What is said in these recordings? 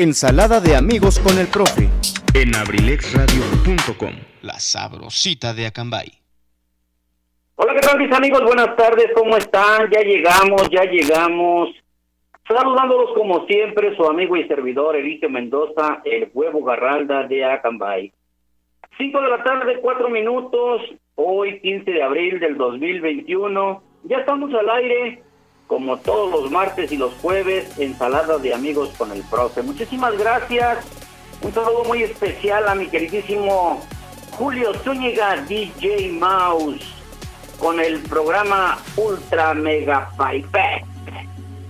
Ensalada de amigos con el profe. en abrilexradio.com. La sabrosita de Acambay. Hola, ¿qué tal mis amigos? Buenas tardes, ¿cómo están? Ya llegamos, ya llegamos. Saludándolos como siempre, su amigo y servidor Eligio Mendoza, el huevo garralda de Acambay. Cinco de la tarde, cuatro minutos, hoy 15 de abril del 2021. Ya estamos al aire, como todos los martes y los jueves, ensalada de amigos con el profe. Muchísimas gracias. Un saludo muy especial a mi queridísimo Julio Zúñiga, DJ Mouse con el programa Ultra Mega Pipe.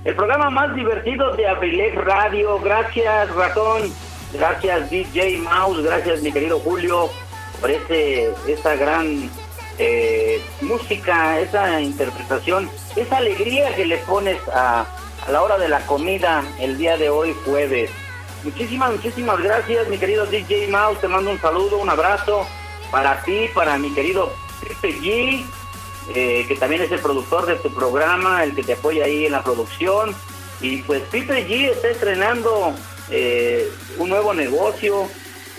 El programa más divertido de Abrilex Radio. Gracias, Ratón. Gracias, DJ Mouse. Gracias, mi querido Julio, por ese, esa gran eh, música, esa interpretación, esa alegría que le pones a, a la hora de la comida el día de hoy, jueves. Muchísimas, muchísimas gracias, mi querido DJ Mouse. Te mando un saludo, un abrazo para ti, para mi querido Pepe G eh, que también es el productor de tu programa, el que te apoya ahí en la producción. Y pues Peter G está estrenando eh, un nuevo negocio,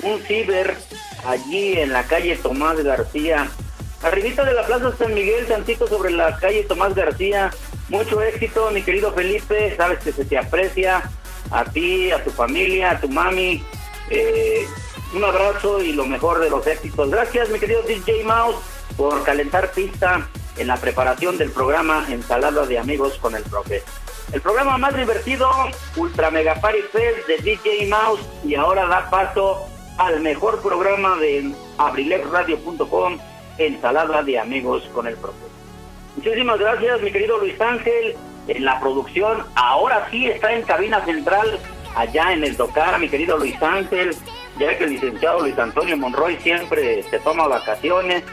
un ciber, allí en la calle Tomás García. Arribita de la Plaza San Miguel, tantito sobre la calle Tomás García. Mucho éxito, mi querido Felipe. Sabes que se te aprecia a ti, a tu familia, a tu mami. Eh, un abrazo y lo mejor de los éxitos. Gracias, mi querido DJ Mouse, por calentar pista en la preparación del programa Ensalada de Amigos con el Profe. El programa más divertido, Ultra Mega Party Fest de DJ Mouse y ahora da paso al mejor programa de abrilexradio.com, Ensalada de Amigos con el Profe. Muchísimas gracias, mi querido Luis Ángel, en la producción. Ahora sí está en cabina central, allá en el Docar, mi querido Luis Ángel, ya que el licenciado Luis Antonio Monroy siempre se toma vacaciones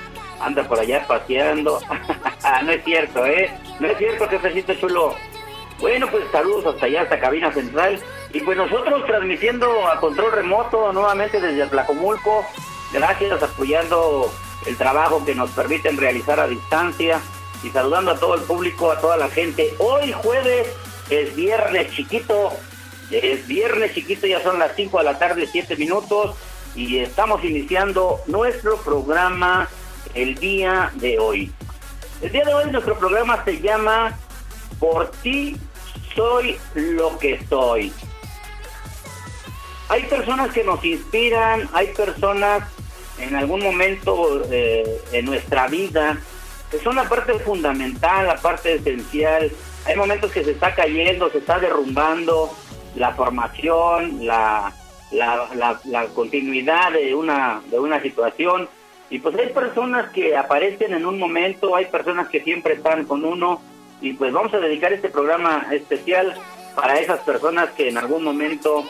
anda por allá paseando. no es cierto, ¿eh? No es cierto, jefecito chulo. Bueno, pues saludos hasta allá, hasta cabina central. Y pues nosotros transmitiendo a control remoto nuevamente desde Tlacomulco. Gracias, apoyando el trabajo que nos permiten realizar a distancia. Y saludando a todo el público, a toda la gente. Hoy jueves es viernes chiquito. Es viernes chiquito, ya son las 5 de la tarde, 7 minutos. Y estamos iniciando nuestro programa el día de hoy. El día de hoy nuestro programa se llama Por ti soy lo que soy. Hay personas que nos inspiran, hay personas en algún momento eh, en nuestra vida que son la parte fundamental, la parte esencial. Hay momentos que se está cayendo, se está derrumbando la formación, la, la, la, la continuidad de una, de una situación y pues hay personas que aparecen en un momento, hay personas que siempre están con uno y pues vamos a dedicar este programa especial para esas personas que en algún momento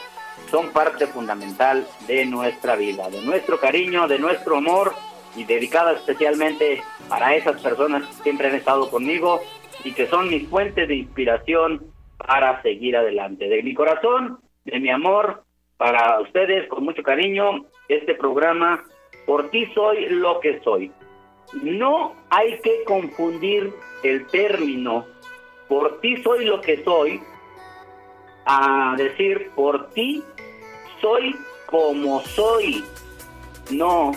son parte fundamental de nuestra vida, de nuestro cariño, de nuestro amor y dedicada especialmente para esas personas que siempre han estado conmigo y que son mi fuente de inspiración para seguir adelante. De mi corazón, de mi amor, para ustedes con mucho cariño, este programa por ti soy lo que soy. No hay que confundir el término por ti soy lo que soy a decir por ti soy como soy. No.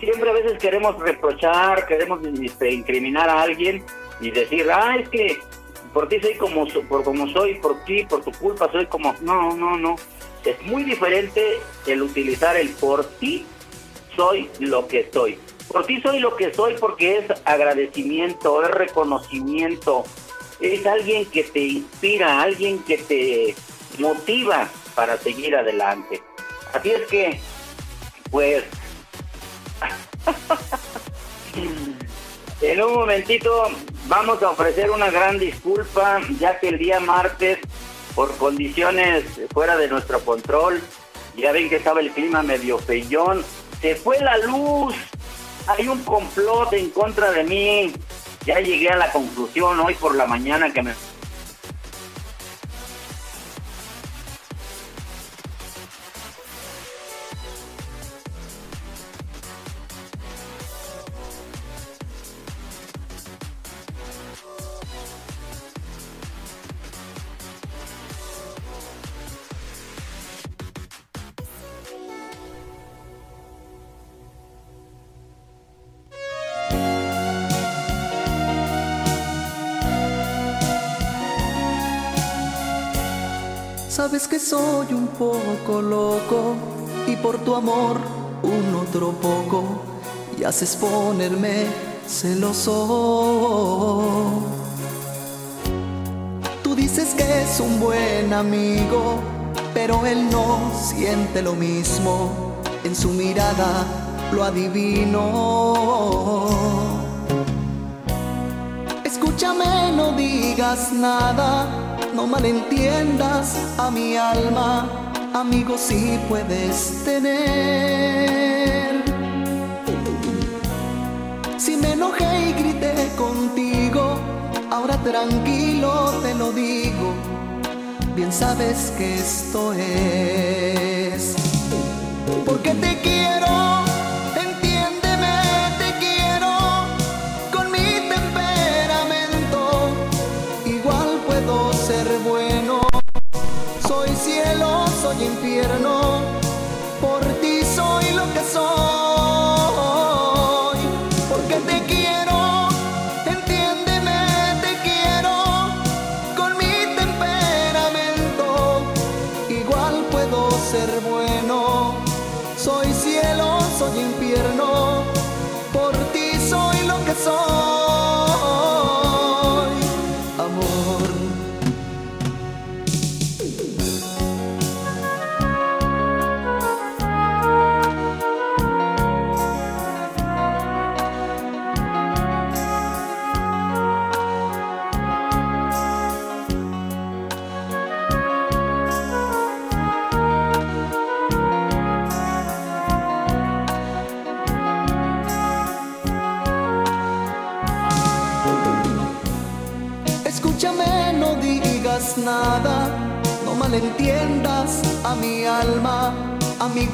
Siempre a veces queremos reprochar, queremos este, incriminar a alguien y decir, ah, es que por ti soy como, por como soy, por ti, por tu culpa soy como, no, no, no. Es muy diferente el utilizar el por ti soy lo que soy. Por ti soy lo que soy porque es agradecimiento, es reconocimiento, es alguien que te inspira, alguien que te motiva para seguir adelante. Así es que, pues, en un momentito vamos a ofrecer una gran disculpa, ya que el día martes, por condiciones fuera de nuestro control, ya ven que estaba el clima medio feyón, se fue la luz, hay un complot en contra de mí, ya llegué a la conclusión hoy por la mañana que me soy un poco loco y por tu amor un otro poco y haces ponerme celoso. Tú dices que es un buen amigo, pero él no siente lo mismo. En su mirada lo adivino. Escúchame, no digas nada no malentiendas a mi alma, amigo si puedes tener. Si me enojé y grité contigo, ahora tranquilo te lo digo, bien sabes que esto es. Porque te quiero soy infierno,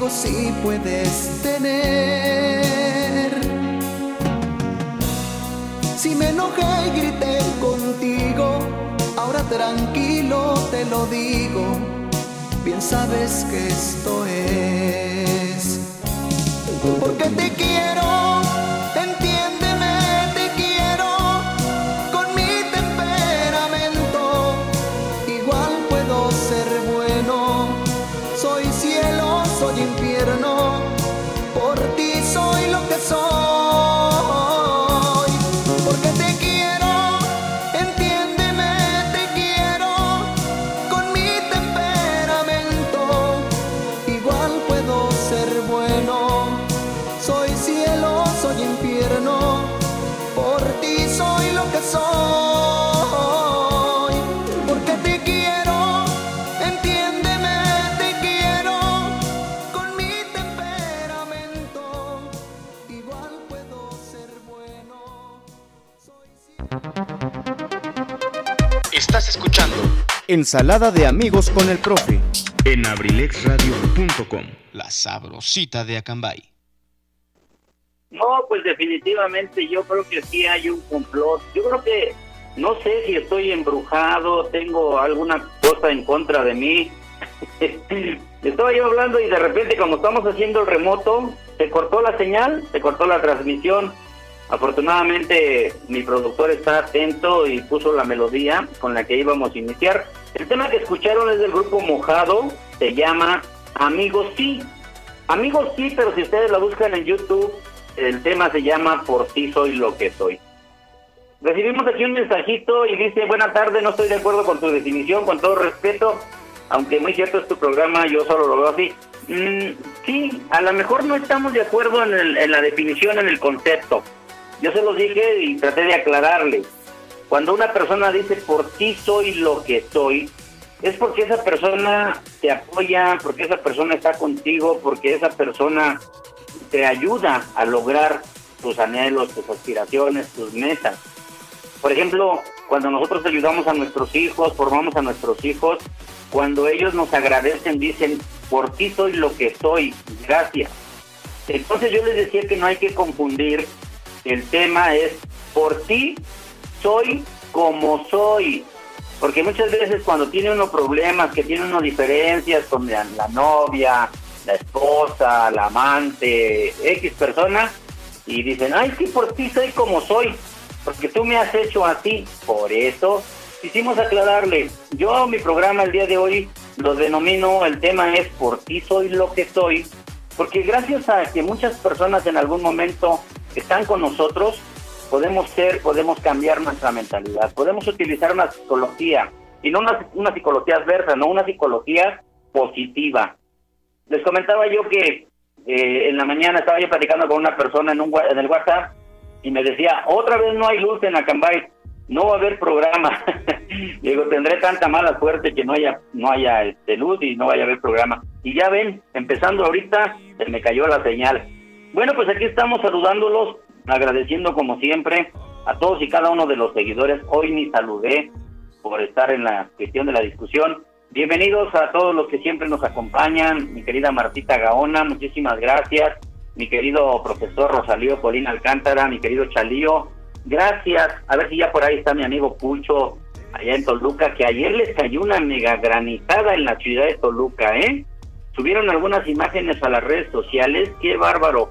si puedes tener. Si me enojé y grité contigo, ahora tranquilo te lo digo, bien sabes que esto es. Porque te quiero Ensalada de amigos con el profe en abrilexradio.com, la sabrosita de Acambay. No, pues definitivamente yo creo que sí hay un complot. Yo creo que no sé si estoy embrujado, tengo alguna cosa en contra de mí. Estaba yo hablando y de repente como estamos haciendo el remoto, se cortó la señal, se cortó la transmisión Afortunadamente mi productor está atento y puso la melodía con la que íbamos a iniciar. El tema que escucharon es del grupo Mojado, se llama Amigos Sí. Amigos Sí, pero si ustedes la buscan en YouTube, el tema se llama Por ti soy lo que soy. Recibimos aquí un mensajito y dice, buena tarde, no estoy de acuerdo con tu definición, con todo respeto, aunque muy cierto es tu programa, yo solo lo veo así. Mm, sí, a lo mejor no estamos de acuerdo en, en la definición, en el concepto. Yo se lo dije y traté de aclararle. Cuando una persona dice por ti soy lo que soy, es porque esa persona te apoya, porque esa persona está contigo, porque esa persona te ayuda a lograr tus anhelos, tus aspiraciones, tus metas. Por ejemplo, cuando nosotros ayudamos a nuestros hijos, formamos a nuestros hijos, cuando ellos nos agradecen, dicen, por ti soy lo que soy, gracias. Entonces yo les decía que no hay que confundir, el tema es, por ti soy como soy. Porque muchas veces cuando tiene uno problemas, que tiene uno diferencias con la, novia, la esposa, la amante, X persona, y dicen, ay, sí, por ti soy como soy, porque tú me has hecho así. Por eso quisimos aclararle. Yo mi programa el día de hoy lo denomino, el tema es por ti soy lo que soy, porque gracias a que muchas personas en algún momento están con nosotros, podemos ser, podemos cambiar nuestra mentalidad, podemos utilizar una psicología, y no una, una psicología adversa, no una psicología positiva. Les comentaba yo que eh, en la mañana estaba yo platicando con una persona en, un, en el WhatsApp y me decía, otra vez no hay luz en Acambay, no va a haber programa. Digo, tendré tanta mala suerte que no haya no haya este, luz y no vaya a haber programa. Y ya ven, empezando ahorita, se me cayó la señal. Bueno, pues aquí estamos saludándolos, agradeciendo como siempre a todos y cada uno de los seguidores. Hoy ni saludé por estar en la cuestión de la discusión. Bienvenidos a todos los que siempre nos acompañan, mi querida Martita Gaona, muchísimas gracias, mi querido profesor Rosalío Colín Alcántara, mi querido Chalío, gracias, a ver si ya por ahí está mi amigo Pucho, allá en Toluca, que ayer les cayó una mega granizada en la ciudad de Toluca, ¿eh? Subieron algunas imágenes a las redes sociales, qué bárbaro,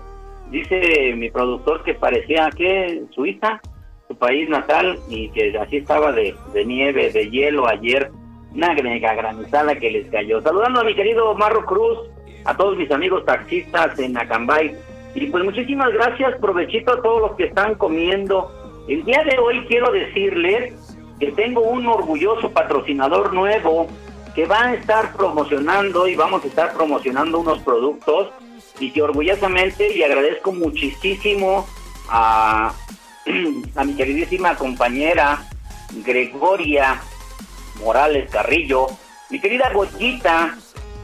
dice mi productor que parecía que Suiza, su país natal, y que así estaba de, nieve, de hielo ayer, una granizada que les cayó. Saludando a mi querido Marro Cruz, a todos mis amigos taxistas en Acambay. Y pues muchísimas gracias, provechito a todos los que están comiendo. El día de hoy quiero decirles que tengo un orgulloso patrocinador nuevo que va a estar promocionando y vamos a estar promocionando unos productos y que orgullosamente y agradezco muchísimo a, mi queridísima compañera Gregoria Morales Carrillo, mi querida Goyita,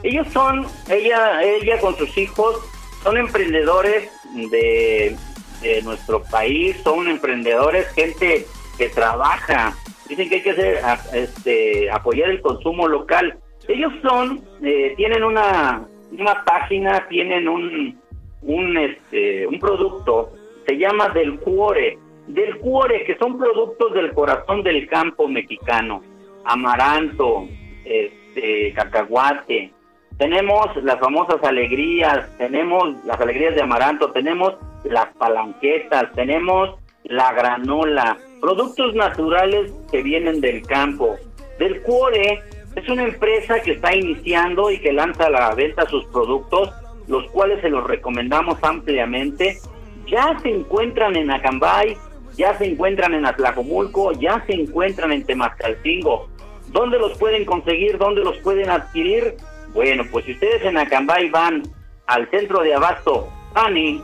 ellos son, ella, ella con sus hijos, son emprendedores de, de nuestro país, son emprendedores, gente que trabaja, dicen que hay que hacer, este, apoyar el consumo local. Ellos son, eh, tienen una, una página, tienen un, este, un producto, se llama Del Cuore, Del Cuore, que son productos del corazón del campo mexicano amaranto, este, cacahuate. Tenemos las famosas alegrías, tenemos las alegrías de amaranto, tenemos las palanquetas, tenemos la granola, productos naturales que vienen del campo. Del Cuore es una empresa que está iniciando y que lanza a la venta sus productos, los cuales se los recomendamos ampliamente. Ya se encuentran en Acambay, ya se encuentran en Atlacomulco, ya se encuentran en Temascalcingo. ¿Dónde los pueden conseguir? ¿Dónde los pueden adquirir? Bueno, pues si ustedes en Acambay van al centro de abasto Pani,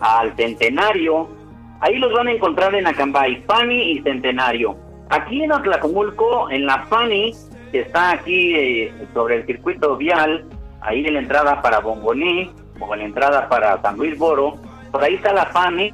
al Centenario, ahí los van a encontrar en Acambay, Pani y Centenario. Aquí en Atlacomulco, en la Pani, que está aquí eh, sobre el circuito vial, ahí en la entrada para Bongoní, o en la entrada para San Luis Boro, por ahí está la Pani,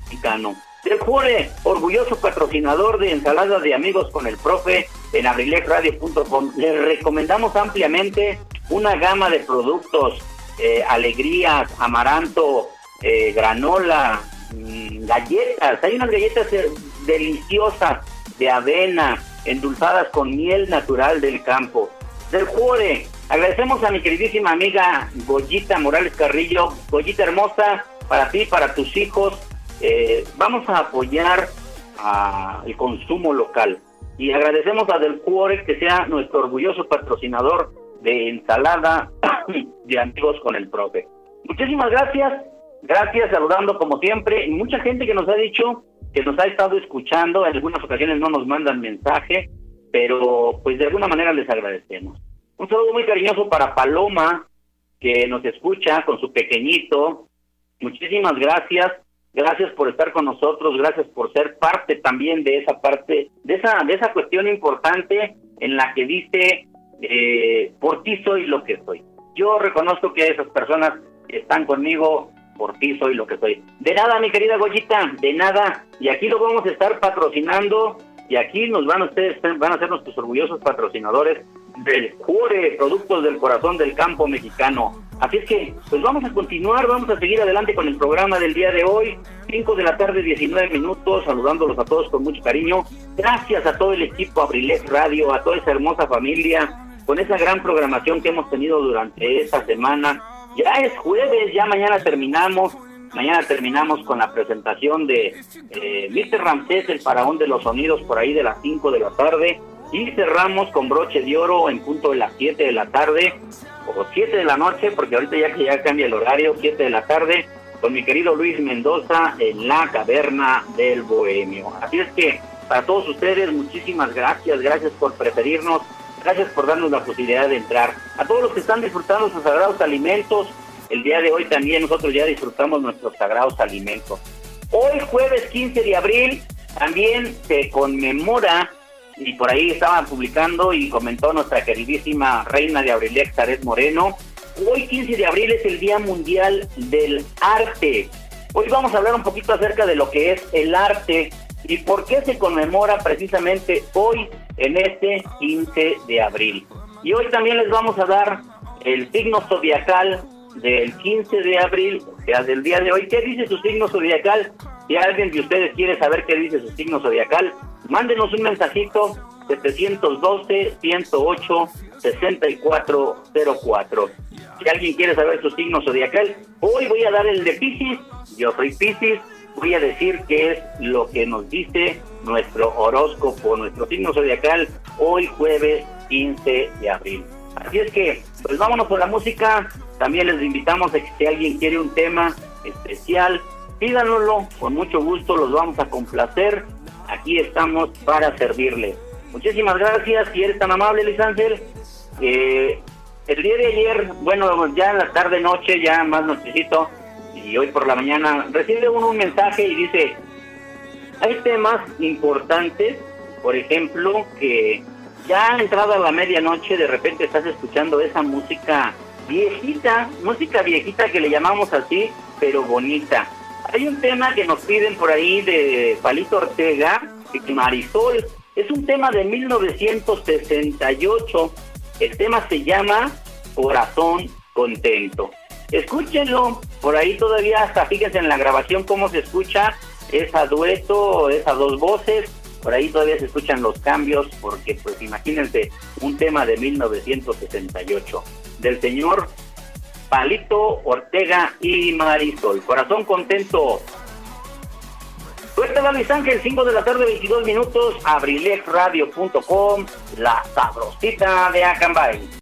mexicano. Del Jure, orgulloso patrocinador de ensaladas de amigos con el profe en abrilexradio.com. Les recomendamos ampliamente una gama de productos, eh, alegrías, amaranto, eh, granola, mmm, galletas. Hay unas galletas deliciosas de avena, endulzadas con miel natural del campo. Del Cuore, agradecemos a mi queridísima amiga Goyita Morales Carrillo. Goyita hermosa, para ti, para tus hijos, eh, vamos a apoyar el consumo local. Y agradecemos a Del Cuore que sea nuestro orgulloso patrocinador de ensalada de amigos con el profe. Muchísimas gracias, gracias, saludando como siempre. Mucha gente que nos ha dicho que nos ha estado escuchando, en algunas ocasiones no nos mandan mensaje, pero pues de alguna manera les agradecemos. Un saludo muy cariñoso para Paloma, que nos escucha con su pequeñito. Muchísimas gracias. Gracias por estar con nosotros, gracias por ser parte también de esa parte, de esa, de esa cuestión importante en la que dice, eh, por ti soy lo que soy. Yo reconozco que esas personas están conmigo, por ti soy lo que soy. De nada, mi querida Goyita, de nada. Y aquí lo vamos a estar patrocinando y aquí nos van ustedes, van a ser nuestros orgullosos patrocinadores del Jure, Productos del Corazón del Campo Mexicano. Así es que, pues vamos a continuar, vamos a seguir adelante con el programa del día de hoy. 5 de la tarde, 19 minutos, saludándolos a todos con mucho cariño. Gracias a todo el equipo Abrilex Radio, a toda esa hermosa familia, con esa gran programación que hemos tenido durante esta semana. Ya es jueves, ya mañana terminamos. Mañana terminamos con la presentación de eh, Mr. Ramsés, el faraón de los sonidos, por ahí de las 5 de la tarde. Y cerramos con broche de oro en punto de las 7 de la tarde, o 7 de la noche, porque ahorita ya que ya cambia el horario, 7 de la tarde, con mi querido Luis Mendoza en la caverna del Bohemio. Así es que para todos ustedes, muchísimas gracias, gracias por preferirnos, gracias por darnos la posibilidad de entrar. A todos los que están disfrutando sus sagrados alimentos, el día de hoy también nosotros ya disfrutamos nuestros sagrados alimentos. Hoy jueves 15 de abril también se conmemora y por ahí estaban publicando y comentó nuestra queridísima reina de Abrilex, Aret Moreno. Hoy 15 de abril es el Día Mundial del Arte. Hoy vamos a hablar un poquito acerca de lo que es el arte y por qué se conmemora precisamente hoy en este 15 de abril. Y hoy también les vamos a dar el signo zodiacal del 15 de abril, o sea, del día de hoy. ¿Qué dice su signo zodiacal? Si alguien de ustedes quiere saber qué dice su signo zodiacal, mándenos un mensajito 712-108-6404. Si alguien quiere saber su signo zodiacal, hoy voy a dar el de Pisces. Yo soy Pisces. Voy a decir qué es lo que nos dice nuestro horóscopo, nuestro signo zodiacal, hoy jueves 15 de abril. Así es que, pues vámonos por la música. También les invitamos a que si alguien quiere un tema especial, pídanoslo, con mucho gusto los vamos a complacer. Aquí estamos para servirle. Muchísimas gracias, si eres tan amable, Luis Ángel. El día de ayer, bueno, ya en la tarde, noche, ya más nochecito, y hoy por la mañana, recibe uno un mensaje y dice, hay temas importantes, por ejemplo, que ya entrada la medianoche, de repente estás escuchando esa música viejita, música viejita que le llamamos así, pero bonita. Hay un tema que nos piden por ahí de Palito Ortega, Marisol. Es un tema de 1968. El tema se llama Corazón Contento. Escúchenlo, por ahí todavía hasta fíjense en la grabación cómo se escucha esa dueto, esas dos voces. Por ahí todavía se escuchan los cambios, porque pues imagínense un tema de 1968 del señor Palito Ortega y Marisol. Corazón contento. Suerte Luis Ángel, 5 de la tarde, 22 minutos, abrilexradio.com, la sabrosita de Acambay.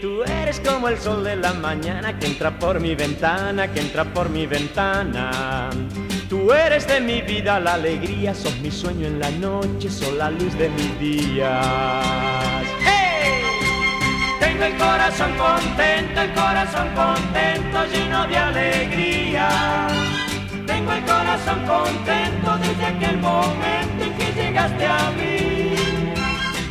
tú eres como el sol de la mañana que entra por mi ventana, que entra por mi ventana. Tú eres de mi vida la alegría, sos mi sueño en la noche, sos la luz de mis días. ¡Hey! Tengo el corazón contento, el corazón contento, lleno de alegría. Tengo el corazón contento desde aquel momento en que llegaste a mí.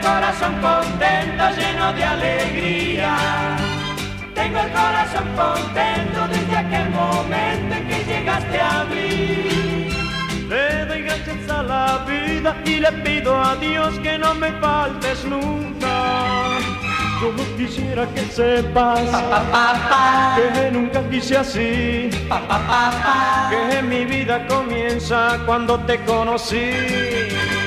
El corazón contento, lleno de alegría. Tengo el corazón contento desde aquel momento en que llegaste a mí. Le doy gracias a la vida y le pido a Dios que no me faltes nunca. Yo quisiera que sepas que nunca quise así. Que mi vida comienza cuando te conocí.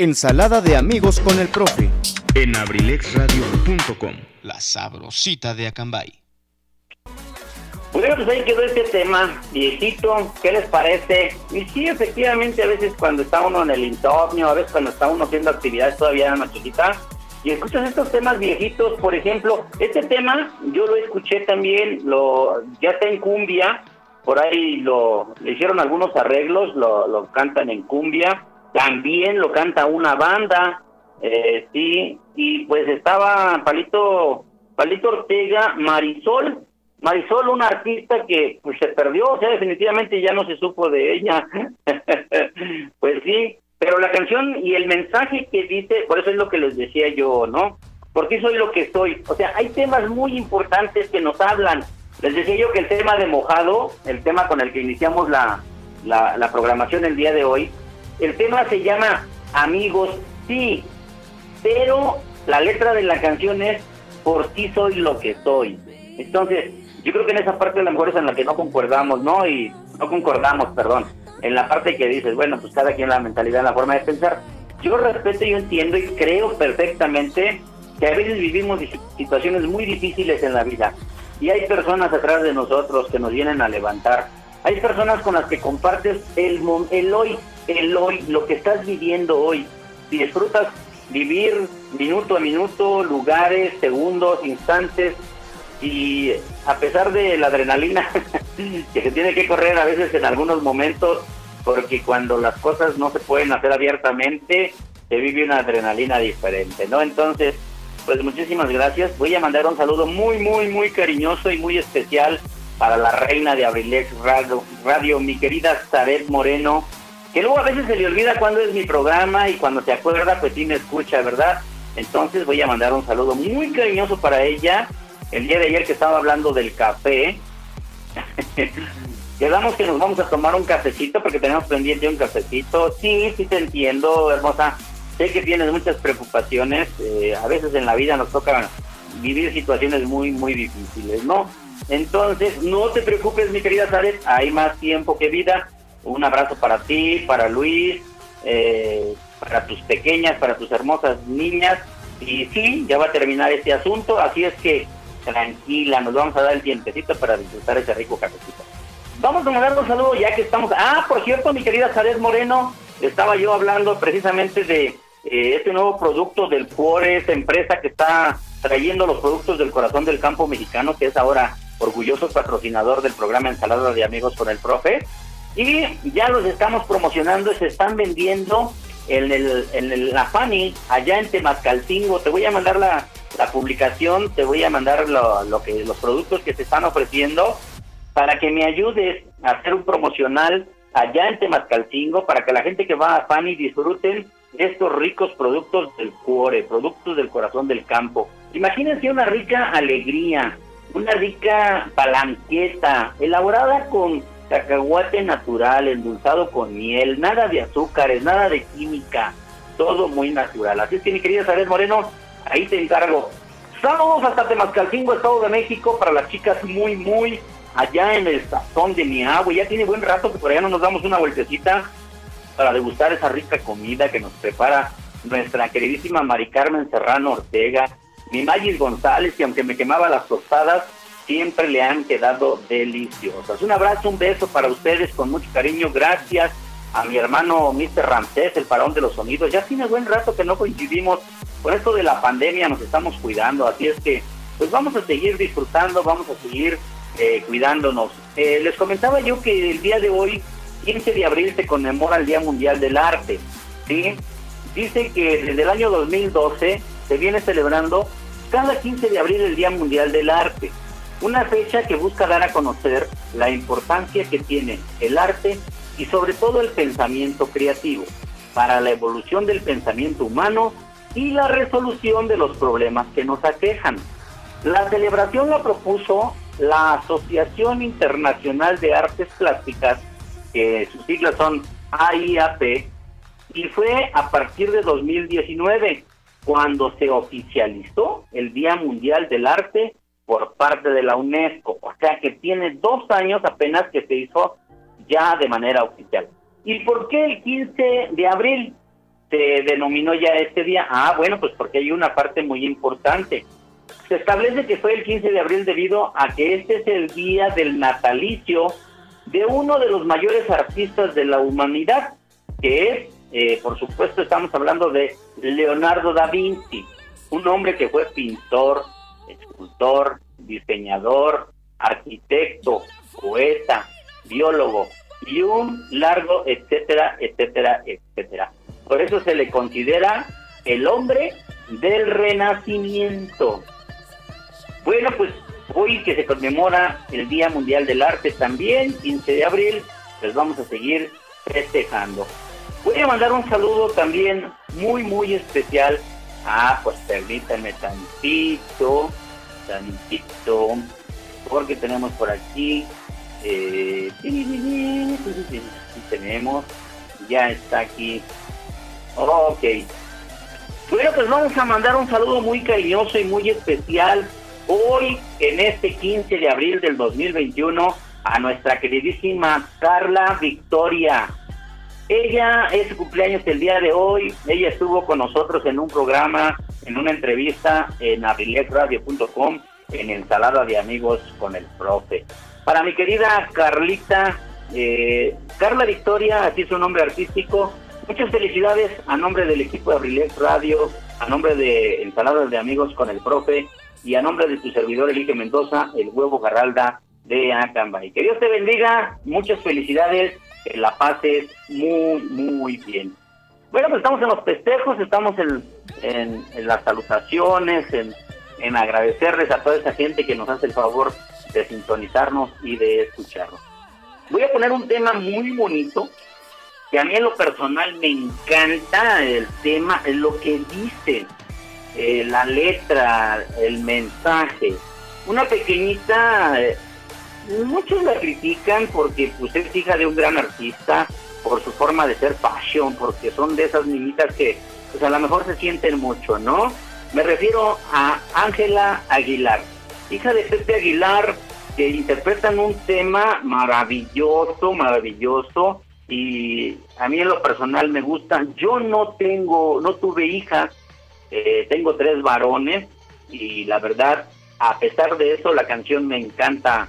Ensalada de amigos con el profe. en abrilexradio.com. La sabrosita de Acambay. Bueno, pues ahí quedó este tema viejito, ¿qué les parece? Y sí, efectivamente, a veces cuando está uno en el insomnio, a veces cuando está uno haciendo actividades todavía nochecita, y escuchas estos temas viejitos, por ejemplo, este tema yo lo escuché también, lo ya está en cumbia, por ahí lo le hicieron algunos arreglos, lo, lo cantan en cumbia, también lo canta una banda, eh, sí, y pues estaba Palito, Palito Ortega, Marisol, Marisol, una artista que pues se perdió, o sea, definitivamente ya no se supo de ella. pues sí, pero la canción y el mensaje que dice, por eso es lo que les decía yo, ¿no? ¿Por qué soy lo que soy? O sea, hay temas muy importantes que nos hablan. Les decía yo que el tema de mojado, el tema con el que iniciamos la, la, la programación el día de hoy, el tema se llama Amigos, sí, pero la letra de la canción es Por ti soy lo que soy. Entonces, yo creo que en esa parte a lo mejor es en la que no concordamos, ¿no? Y no concordamos, perdón, en la parte que dices, bueno, pues cada quien la mentalidad, la forma de pensar. Yo respeto, yo entiendo y creo perfectamente que a veces vivimos situaciones muy difíciles en la vida y hay personas atrás de nosotros que nos vienen a levantar. Hay personas con las que compartes el, el hoy, el hoy, lo que estás viviendo hoy. Si disfrutas vivir minuto a minuto, lugares, segundos, instantes, y a pesar de la adrenalina que se tiene que correr a veces en algunos momentos, porque cuando las cosas no se pueden hacer abiertamente, se vive una adrenalina diferente, ¿no? Entonces, pues muchísimas gracias. Voy a mandar un saludo muy, muy, muy cariñoso y muy especial para la reina de Abrilex Radio, Radio mi querida Zaret Moreno, que luego a veces se le olvida cuándo es mi programa y cuando se acuerda, pues sí me escucha, ¿verdad? Entonces voy a mandar un saludo muy cariñoso para ella. El día de ayer que estaba hablando del café, quedamos que nos vamos a tomar un cafecito porque tenemos pendiente un cafecito. Sí, sí te entiendo, hermosa. Sé que tienes muchas preocupaciones. Eh, a veces en la vida nos toca vivir situaciones muy, muy difíciles, ¿no? Entonces, no te preocupes, mi querida Zaret. Hay más tiempo que vida. Un abrazo para ti, para Luis, eh, para tus pequeñas, para tus hermosas niñas. Y sí, ya va a terminar este asunto, así es que tranquila, nos vamos a dar el tiempecito para disfrutar ese rico cafecito. Vamos a mandar un saludo ya que estamos... Ah, por cierto, mi querida Zaret Moreno, estaba yo hablando precisamente de eh, este nuevo producto del Cuore, esta empresa que está trayendo los productos del corazón del campo mexicano, que es ahora orgulloso patrocinador del programa Ensalada de Amigos con el Profe. Y ya los estamos promocionando, se están vendiendo en, el, en el, la FANI, allá en Temascalcingo. Te voy a mandar la, la publicación, te voy a mandar lo, lo, que los productos que se están ofreciendo para que me ayudes a hacer un promocional allá en Temascalcingo para que la gente que va a Fanny disfruten estos ricos productos del cuore, productos del corazón del campo. Imagínense una rica alegría, una rica palanqueta, elaborada con cacahuate natural, endulzado con miel, nada de azúcares, nada de química, todo muy natural. Así es que mi querida Sarés Moreno, ahí te encargo. Saludos hasta Temascalcingo, Estado de México, para las chicas muy, muy allá en el sazón de mi agua. Ya tiene buen rato que por allá no nos damos una vueltecita para degustar esa rica comida que nos prepara nuestra queridísima Mari Carmen Serrano Ortega, mi Magis González, que aunque me quemaba las tostadas, siempre le han quedado deliciosas. Un abrazo, un beso para ustedes con mucho cariño. Gracias a mi hermano Mr. Ramsés, el parón de los sonidos. Ya tiene buen rato que no coincidimos. Por esto de la pandemia nos estamos cuidando, así es que pues vamos a seguir disfrutando, vamos a seguir eh, cuidándonos. Eh, les comentaba yo que el día de hoy, 15 de abril, se conmemora el Día Mundial del Arte. ¿sí? Dice que desde el año 2012 se viene celebrando cada 15 de abril el Día Mundial del Arte. Una fecha que busca dar a conocer la importancia que tiene el arte y sobre todo el pensamiento creativo para la evolución del pensamiento humano y la resolución de los problemas que nos aquejan. La celebración la propuso la Asociación Internacional de Artes Plásticas, que sus siglas son AIAP, y fue a partir de 2019 cuando se oficializó el Día Mundial del Arte por parte de la UNESCO. O sea que tiene dos años apenas que se hizo ya de manera oficial. ¿Y por qué el 15 de abril se denominó ya este día? Ah, bueno, pues porque hay una parte muy importante. Se establece que fue el 15 de abril debido a que este es el día del natalicio de uno de los mayores artistas de la humanidad, que es, eh, por supuesto, estamos hablando de Leonardo da Vinci, un hombre que fue pintor, escultor, diseñador, arquitecto, poeta, biólogo y un largo, etcétera, etcétera, etcétera. Por eso se le considera el hombre del renacimiento. Bueno, pues hoy que se conmemora el Día Mundial del Arte también, 15 de abril, pues vamos a seguir festejando. Voy a mandar un saludo también muy, muy especial. Ah, pues permítanme tantito, porque tenemos por aquí, eh, tenemos, ya está aquí. Ok. Bueno, pues vamos a mandar un saludo muy cariñoso y muy especial hoy, en este 15 de abril del 2021, a nuestra queridísima Carla Victoria. Ella es su cumpleaños el día de hoy. Ella estuvo con nosotros en un programa, en una entrevista en abriletradio.com, en Ensalada de Amigos con el Profe. Para mi querida Carlita, eh, Carla Victoria, así es su nombre artístico. Muchas felicidades a nombre del equipo de Abrilex Radio, a nombre de Ensaladas de Amigos con el Profe y a nombre de tu servidor Elige Mendoza, el huevo Garralda de Acambay. Que Dios te bendiga, muchas felicidades, que la pases muy, muy bien. Bueno, pues estamos en los festejos, estamos en, en, las salutaciones, en, en agradecerles a toda esa gente que nos hace el favor de sintonizarnos y de escucharnos. Voy a poner un tema muy bonito, que a mí en lo personal me encanta el tema, lo que dice eh, la letra, el mensaje. Una pequeñita, eh, muchos la critican porque pues, es hija de un gran artista, por su forma de ser fashion, porque son de esas niñitas que pues a lo mejor se sienten mucho, ¿no? Me refiero a Ángela Aguilar, hija de Pepe Aguilar, que interpretan un tema maravilloso, maravilloso, y a mí en lo personal me gusta. Yo no tengo, no tuve hijas, eh, tengo tres varones y la verdad, a pesar de eso, la canción me encanta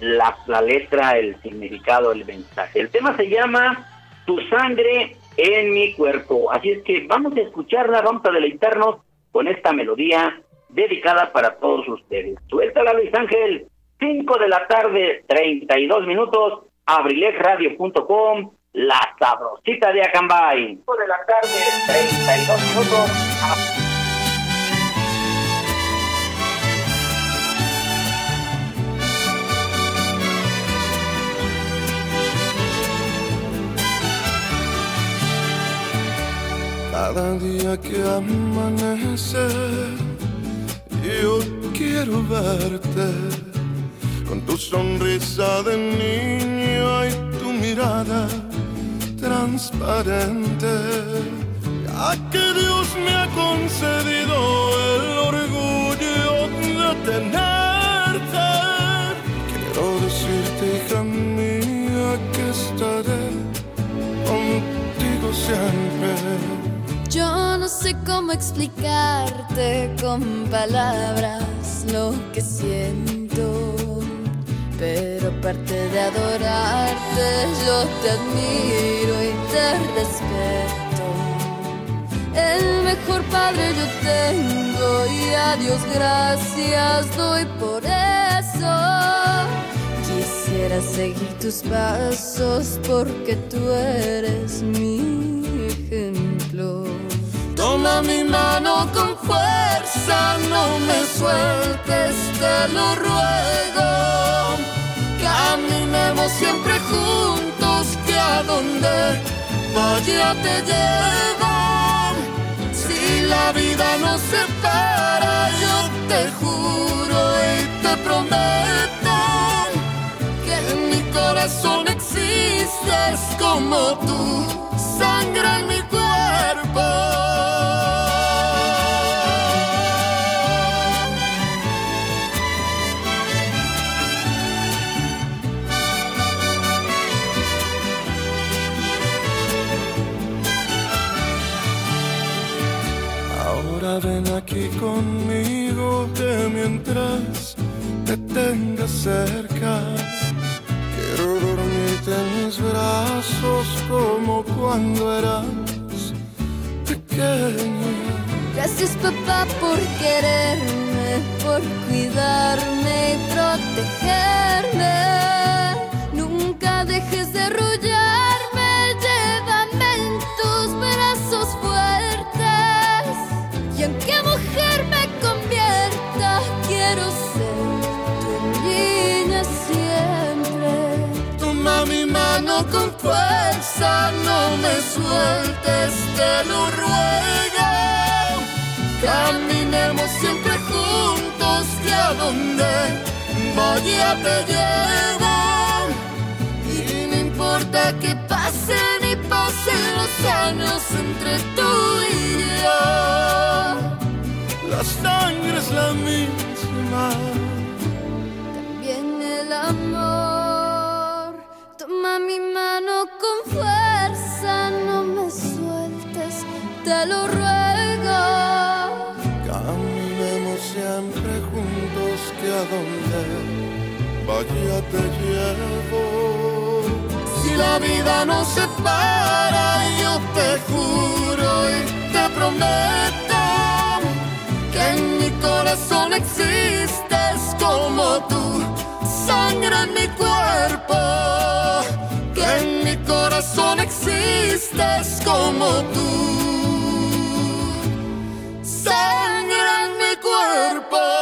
la, letra, el significado, el mensaje. El tema se llama Tu sangre en mi cuerpo. Así es que vamos a escucharla, vamos a deleitarnos con esta melodía dedicada para todos ustedes. Suéltala Luis Ángel, 5 de la tarde, 32 minutos, abrilexradio.com, la sabrosita de Acambay. 5 de la tarde, 32 minutos. Cada día que amanece, yo quiero verte con tu sonrisa de niño y tu mirada transparente. Ya que Dios me ha concedido el orgullo de tenerte, quiero decirte, hija mía, que estaré contigo siempre. Yo no sé cómo explicarte con palabras lo que siento, pero aparte de adorarte, yo te admiro y te respeto. El mejor padre yo tengo y a Dios gracias doy por eso. Quisiera seguir tus pasos porque tú eres ejemplo. Toma mi mano con fuerza, no me sueltes, te lo ruego. Caminemos siempre juntos, que a donde vaya te llevo. Si la vida nos separa, yo te juro y te prometo que en mi corazón existes como tú, sangre en mi cuerpo. Aquí conmigo que mientras te tenga cerca Quiero dormirte en mis brazos como cuando eras pequeño. Gracias papá por quererme, por cuidarme y protegerme. Nunca dejes de arrullarme, mano con fuerza, no me sueltes, te lo ruego. Caminemos siempre juntos, que a donde vaya te llevo. Y no importa que pasen y pasen los años entre tú y yo. La sangre es la misma. También el amor. Toma mi mano con fuerza, no me sueltes, te lo ruego. Caminemos siempre juntos que a donde vaya te llevo. Si la vida nos separa, yo te juro y te prometo que en mi corazón existes como tú, sangre en mi cuerpo. Que en mi corazón existes como tú sangre en mi cuerpo.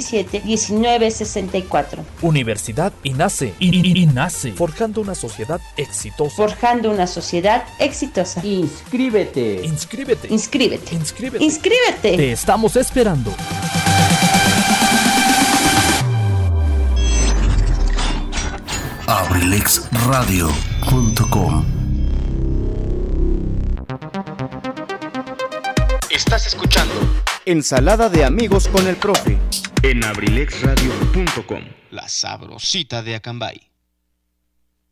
1964. Universidad INACE. I- I- INACE. Forjando una sociedad exitosa. Forjando una sociedad exitosa. Inscríbete. Inscríbete. Inscríbete. Inscríbete. Inscríbete. Te estamos esperando. abrilexradio.com. Estás escuchando Ensalada de amigos con el profe. En abrilexradio.com. La sabrosita de Acambay.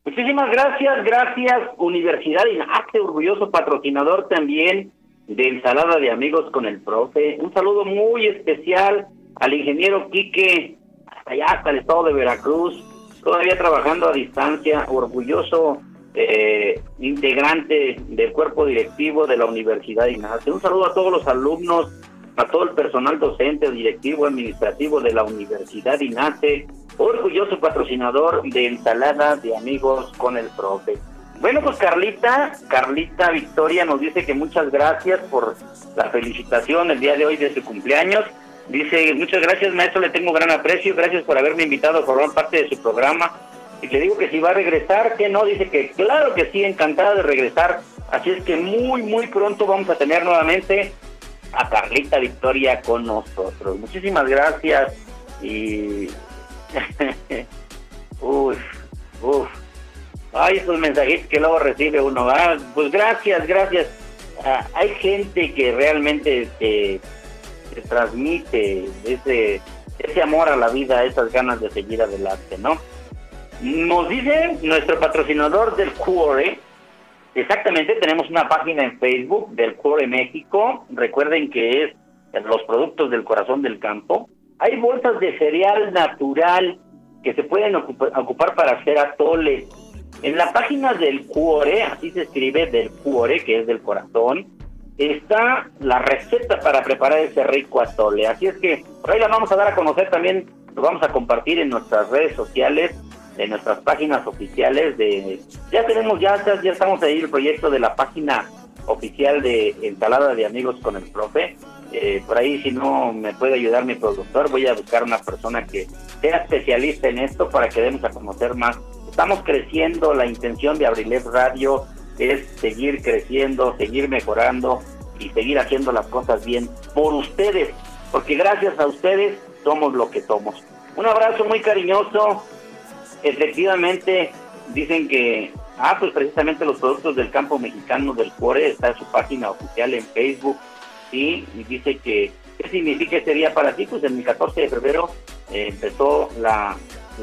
Muchísimas gracias, gracias Universidad INACE, orgulloso patrocinador también de Ensalada de Amigos con el Profe. Un saludo muy especial al ingeniero Quique, hasta allá, hasta el estado de Veracruz, todavía trabajando a distancia, orgulloso eh, integrante del cuerpo directivo de la Universidad INACE. Un saludo a todos los alumnos, a todo el personal docente, directivo, administrativo de la Universidad INACE, orgulloso patrocinador de Ensalada de Amigos con el Profe. Bueno, pues Carlita, Carlita Victoria nos dice que muchas gracias por la felicitación el día de hoy de su cumpleaños. Dice, muchas gracias maestro, le tengo gran aprecio, gracias por haberme invitado a formar parte de su programa. Y le digo que si va a regresar, que no, dice que claro que sí, encantada de regresar. Así es que muy, muy pronto vamos a tener nuevamente a Carlita Victoria con nosotros. Muchísimas gracias y... uf, uf. Ay, esos mensajitos que luego recibe uno. Pues gracias, gracias. Ah, hay gente que realmente te, te transmite ese, ese amor a la vida, esas ganas de seguir adelante, ¿no? Nos dice nuestro patrocinador del Cuore, exactamente, tenemos una página en Facebook del Cuore México, recuerden que es los productos del corazón del campo. Hay bolsas de cereal natural que se pueden ocupa- ocupar para hacer atole. En la página del Cuore, así se escribe del Cuore, que es del corazón, está la receta para preparar ese rico atole. Así es que por ahí la vamos a dar a conocer también, lo vamos a compartir en nuestras redes sociales, en nuestras páginas oficiales de ya tenemos ya ya estamos ahí el proyecto de la página oficial de ensalada de amigos con el profe. Eh, por ahí si no me puede ayudar mi productor voy a buscar una persona que sea especialista en esto para que demos a conocer más. Estamos creciendo la intención de Abrilet Radio es seguir creciendo seguir mejorando y seguir haciendo las cosas bien por ustedes porque gracias a ustedes somos lo que somos. Un abrazo muy cariñoso Efectivamente, dicen que, ah, pues precisamente los productos del campo mexicano del Cuore está en su página oficial en Facebook, y dice que, ¿qué significa este día para ti? Pues en el 14 de febrero eh, empezó la,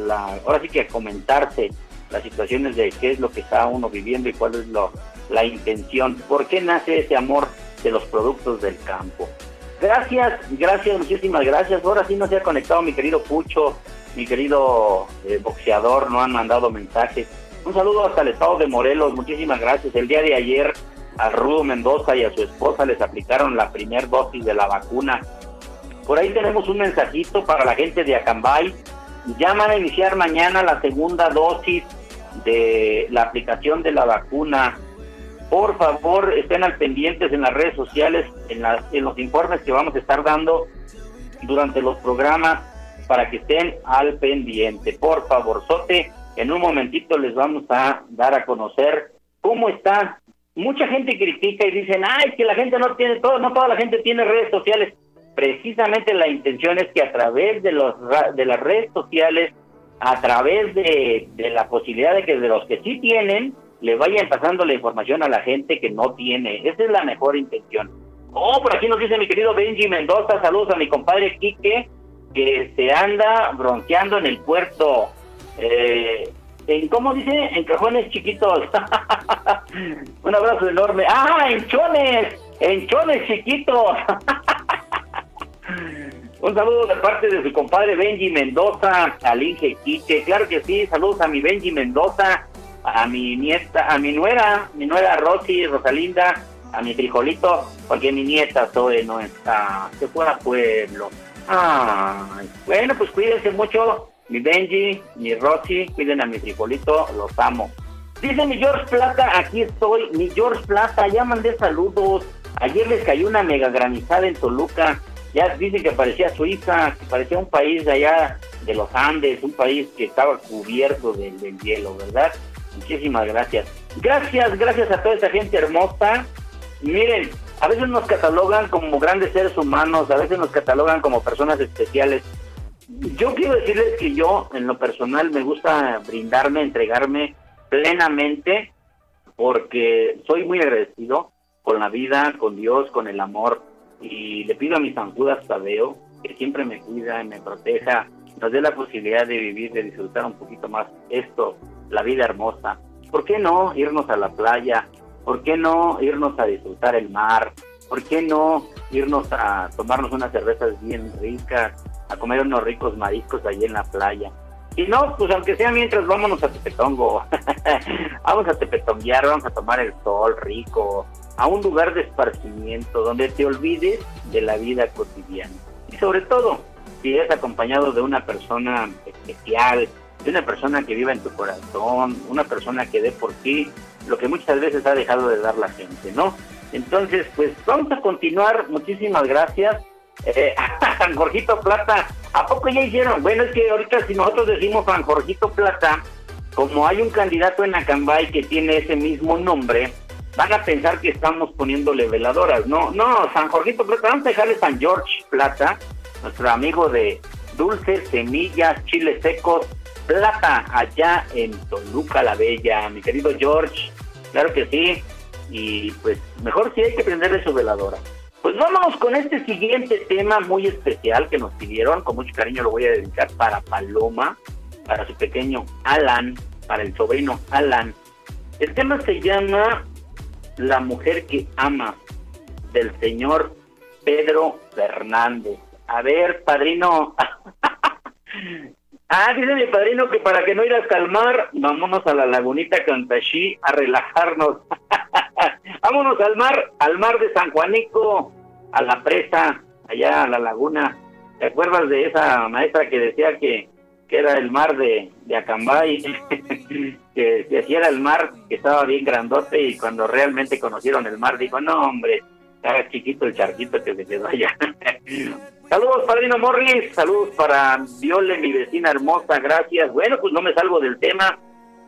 la, ahora sí que a comentarse las situaciones de qué es lo que está uno viviendo y cuál es lo, la intención, por qué nace ese amor de los productos del campo. Gracias, gracias, muchísimas gracias. Ahora sí no se ha conectado mi querido Pucho, mi querido eh, boxeador, no han mandado mensajes. Un saludo hasta el estado de Morelos, muchísimas gracias. El día de ayer a Rudo Mendoza y a su esposa les aplicaron la primer dosis de la vacuna. Por ahí tenemos un mensajito para la gente de Acambay. Ya van a iniciar mañana la segunda dosis de la aplicación de la vacuna. Por favor, estén al pendientes en las redes sociales, en, las- los informes que vamos a estar dando durante los programas para que estén al pendiente. Por favor, Sote, en un momentito les vamos a dar a conocer cómo está. Mucha gente critica y dicen, ay, que la gente no tiene todo, no toda la gente tiene redes sociales. Precisamente la intención es que a través de, los, de las redes sociales, a través de, de la posibilidad de que de los que sí tienen, le vayan pasando la información a la gente que no tiene. Esa es la mejor intención. Oh, por aquí nos dice mi querido Benji Mendoza, saludos a mi compadre Quique, que se anda bronceando en el puerto. Eh, en, ¿Cómo dice? En cajones chiquitos. Un abrazo enorme. ¡Ah, en chones! ¡En chones chiquitos! Un saludo de parte de su compadre Benji Mendoza, al Inge Quique. Claro que sí, saludos a mi Benji Mendoza, a mi nieta, a mi nuera, mi nuera Rosy, Rosalinda, a mi frijolito, porque mi nieta Zoe no está, se fue a pueblo. Ay, bueno, pues cuídense mucho, mi Benji, mi Rosy, cuiden a mi frijolito, los amo. Dice mi George Plata, aquí estoy, mi George Plata, ya mandé saludos. Ayer les cayó una mega granizada en Toluca. Ya dicen que parecía Suiza, que parecía un país de allá de los Andes, un país que estaba cubierto del, del hielo, ¿verdad? Muchísimas gracias. Gracias, gracias a toda esa gente hermosa. Miren, a veces nos catalogan como grandes seres humanos, a veces nos catalogan como personas especiales, yo quiero decirles que yo, en lo personal, me gusta brindarme, entregarme plenamente, porque soy muy agradecido con la vida, con Dios, con el amor, y le pido a mi San Judas Tadeo que siempre me cuida, me proteja, nos dé la posibilidad de vivir, de disfrutar un poquito más esto, la vida hermosa. ¿Por qué no irnos a la playa? ¿Por qué no irnos a disfrutar el mar? ¿Por qué no irnos a tomarnos unas cervezas bien ricas, a comer unos ricos mariscos ahí en la playa? Y no, pues aunque sea mientras vámonos a Tepetongo, vamos a tepetonguear, vamos a tomar el sol rico, a un lugar de esparcimiento donde te olvides de la vida cotidiana. Y sobre todo, si es acompañado de una persona especial, una persona que viva en tu corazón, una persona que dé por ti lo que muchas veces ha dejado de dar la gente, ¿no? Entonces, pues vamos a continuar. Muchísimas gracias. Eh, San Jorgito Plata, ¿a poco ya hicieron? Bueno, es que ahorita si nosotros decimos San Jorgito Plata, como hay un candidato en Acambay que tiene ese mismo nombre, van a pensar que estamos poniéndole veladoras. No, no, San Jorgito Plata, vamos a dejarle San George Plata, nuestro amigo de dulces, semillas, chiles secos, plata, allá en Toluca la Bella, mi querido George, claro que sí, y pues mejor sí hay que prenderle su veladora. Pues vámonos con este siguiente tema muy especial que nos pidieron, con mucho cariño lo voy a dedicar para Paloma, para su pequeño Alan, para el sobrino Alan. El tema se llama La mujer que ama, del señor Pedro Fernández. A ver, padrino. ah, dice mi padrino que para que no irás a calmar, vámonos a la lagunita Cantashi a relajarnos. vámonos al mar, al mar de San Juanico, a la presa, allá a la laguna. ¿Te acuerdas de esa maestra que decía que, que era el mar de, de Acambay? que decía era el mar que estaba bien grandote y cuando realmente conocieron el mar dijo, no hombre, estaba chiquito el charquito que se quedó allá. saludos, Padrino Morris, saludos para Viole, mi vecina hermosa, gracias. Bueno, pues no me salgo del tema.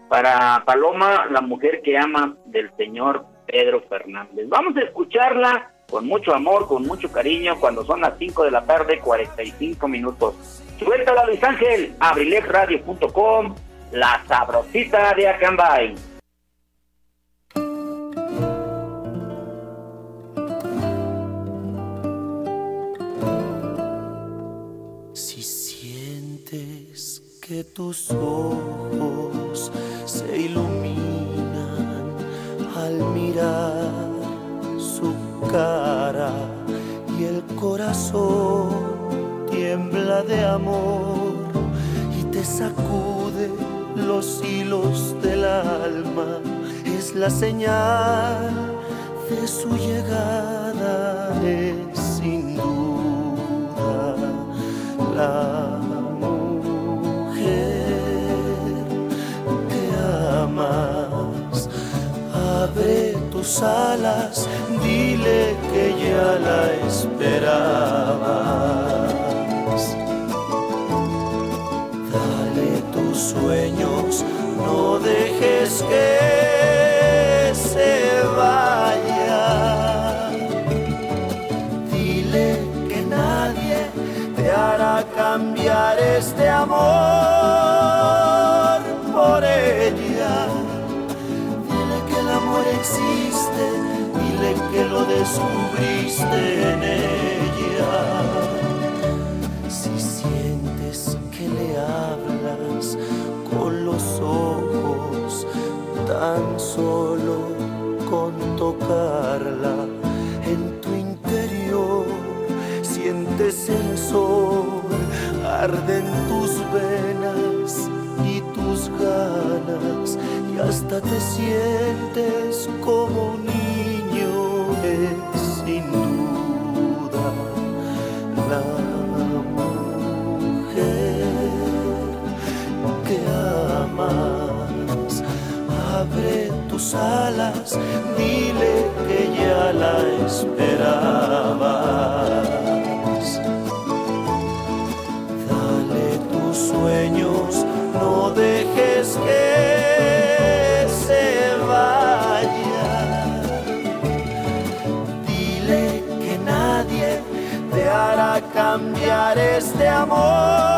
Para Paloma, la mujer que ama del señor Pedro Fernández. Vamos a escucharla con mucho amor, con mucho cariño, cuando son las 5 de la tarde, 45 minutos. Suéltala, Luis Ángel, abrilexradio.com, la sabrosita de Acambay. Tus ojos se iluminan al mirar su cara y el corazón tiembla de amor y te sacude los hilos del alma, es la señal de su llegada, es sin duda la Abre tus alas, dile que ya la esperabas. Dale tus sueños, no dejes que se vaya. Dile que nadie te hará cambiar este amor dile que lo descubriste en ella. Si sientes que le hablas con los ojos, tan solo con tocarla en tu interior, sientes el sol, arden tus venas y hasta te sientes como un niño, es sin duda la mujer que amas. Abre tus alas, dile que ya la esperabas. Dale tus sueños, no dejes que se vaya. Dile que nadie te hará cambiar este amor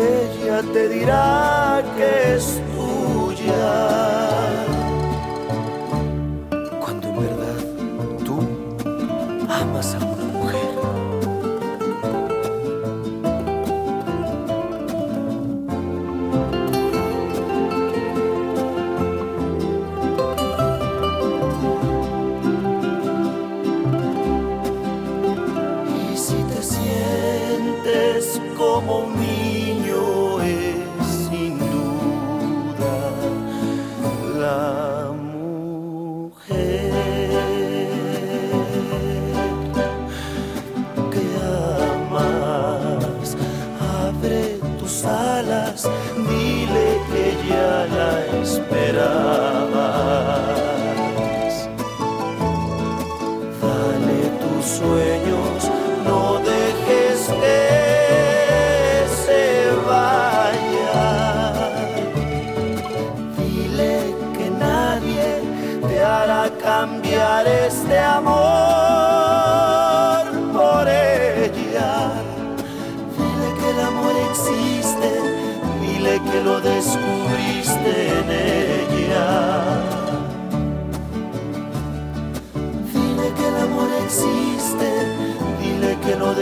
ella te dirá que es tuya.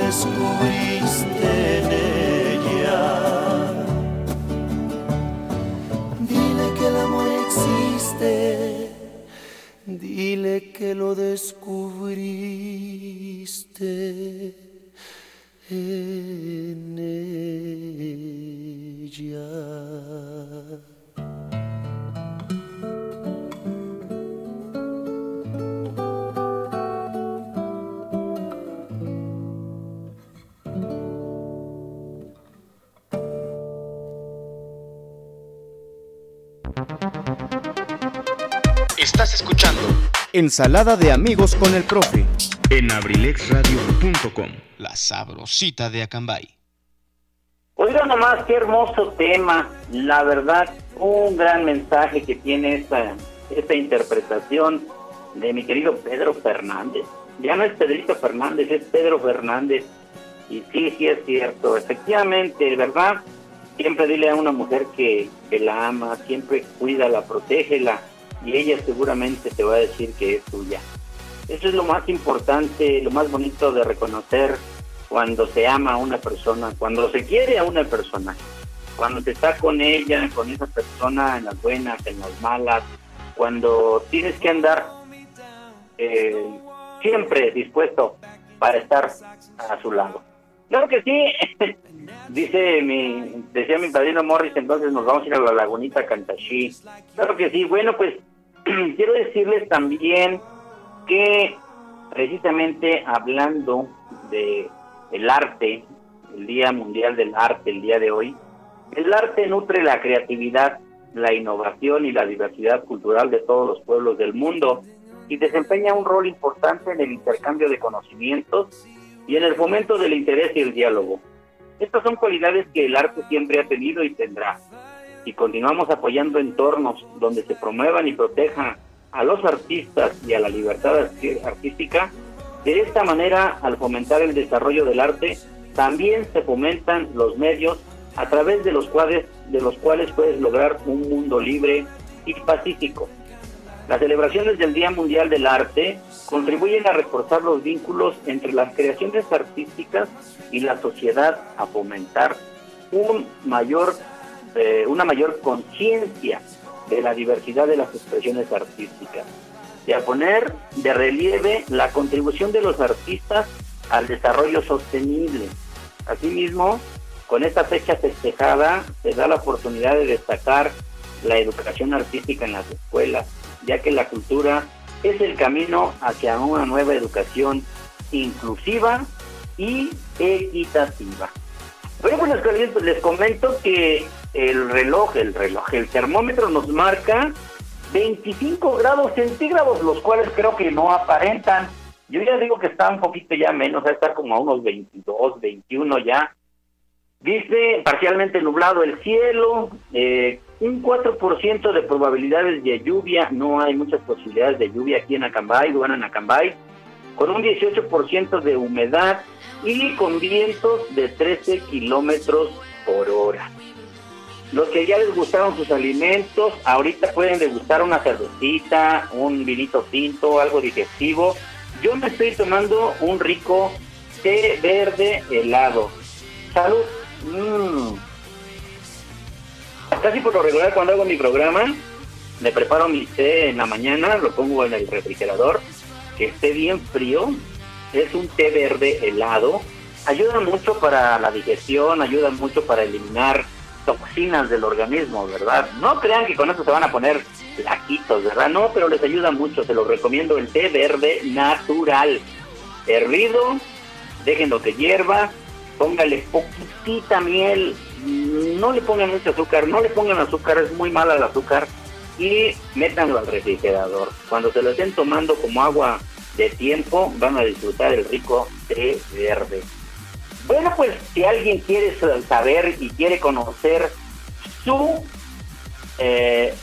Descubriste en ella. Dile que el amor existe, dile que lo descubriste Ensalada de amigos con el profe. en abrilexradio.com. La sabrosita de Acambay. Oiga nomás qué hermoso tema, la verdad, un gran mensaje que tiene esta, esta interpretación de mi querido Pedro Fernández. Ya no es Pedrito Fernández, es Pedro Fernández. Y sí, sí es cierto, efectivamente, ¿verdad? Siempre dile a una mujer que, que la ama, siempre cuídala, protégela, y ella seguramente te va a decir que es tuya. Eso es lo más importante, lo más bonito de reconocer cuando se ama a una persona, cuando se quiere a una persona, cuando se está con ella, con esa persona en las buenas, en las malas, cuando tienes que andar eh, siempre dispuesto para estar a su lado. Claro que sí, dice mi, decía mi padrino Morris, entonces nos vamos a ir a la lagunita Cantashi. Claro que sí, bueno pues quiero decirles también que precisamente hablando de el arte, el Día Mundial del Arte, el día de hoy, el arte nutre la creatividad, la innovación y la diversidad cultural de todos los pueblos del mundo y desempeña un rol importante en el intercambio de conocimientos y en el fomento del interés y el diálogo. Estas son cualidades que el arte siempre ha tenido y tendrá. Si continuamos apoyando entornos donde se promuevan y protejan a los artistas y a la libertad artística, de esta manera, al fomentar el desarrollo del arte, también se fomentan los medios a través de los cuales, de los cuales puedes lograr un mundo libre y pacífico. Las celebraciones del Día Mundial del Arte contribuyen a reforzar los vínculos entre las creaciones artísticas y la sociedad, a fomentar eh, una mayor conciencia de la diversidad de las expresiones artísticas y a poner de relieve la contribución de los artistas al desarrollo sostenible. Asimismo, con esta fecha festejada se da la oportunidad de destacar la educación artística en las escuelas, ya que la cultura es el camino hacia una nueva educación inclusiva y equitativa. Bueno, pues les, comento que el reloj, el reloj, el termómetro nos marca 25 grados centígrados, los cuales creo que no aparentan. Yo ya digo que está un poquito ya menos, a estar como a unos 22, 21 ya. Dice parcialmente nublado el cielo, eh, un 4% de probabilidades de lluvia, no hay muchas posibilidades de lluvia aquí en Acambay, bueno en Acambay, con un 18% de humedad y con vientos de 13 kilómetros por hora. Los que ya les gustaron sus alimentos, ahorita pueden degustar una cervecita, un vinito tinto, algo digestivo. Yo me estoy tomando un rico té verde helado. Salud. Mm. Casi por lo regular cuando hago mi programa, me preparo mi té en la mañana, lo pongo en el refrigerador, que esté bien frío. Es un té verde helado. Ayuda mucho para la digestión, ayuda mucho para eliminar toxinas del organismo, ¿verdad? No crean que con eso se van a poner laquitos, ¿verdad? No, pero les ayuda mucho, se los recomiendo el té verde natural. Hervido, déjenlo que hierva, póngale poquitita miel, no le pongan mucho azúcar, no le pongan azúcar, es muy mala el azúcar, y métanlo al refrigerador. Cuando se lo estén tomando como agua de tiempo, van a disfrutar el rico té verde. Bueno, pues si alguien quiere saber y quiere conocer su eh,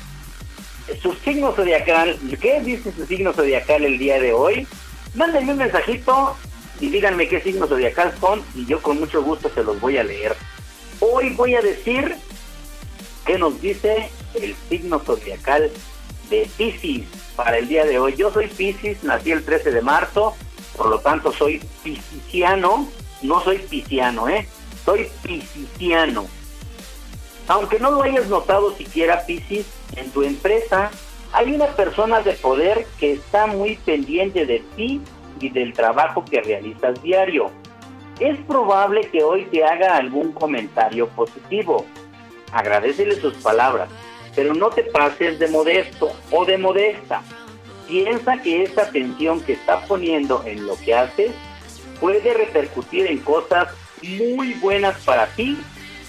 su signo zodiacal, ¿qué dice su signo zodiacal el día de hoy? Mándenme un mensajito y díganme qué signo zodiacal son y yo con mucho gusto se los voy a leer. Hoy voy a decir qué nos dice el signo zodiacal de Pisces para el día de hoy. Yo soy Pisces, nací el 13 de marzo, por lo tanto soy pisciano no soy pisciano, ¿eh? Soy pisciano. Aunque no lo hayas notado siquiera, Piscis, en tu empresa hay una persona de poder que está muy pendiente de ti y del trabajo que realizas diario. Es probable que hoy te haga algún comentario positivo. Agradecele sus palabras, pero no te pases de modesto o de modesta. Piensa que esa atención que está poniendo en lo que haces puede repercutir en cosas muy buenas para ti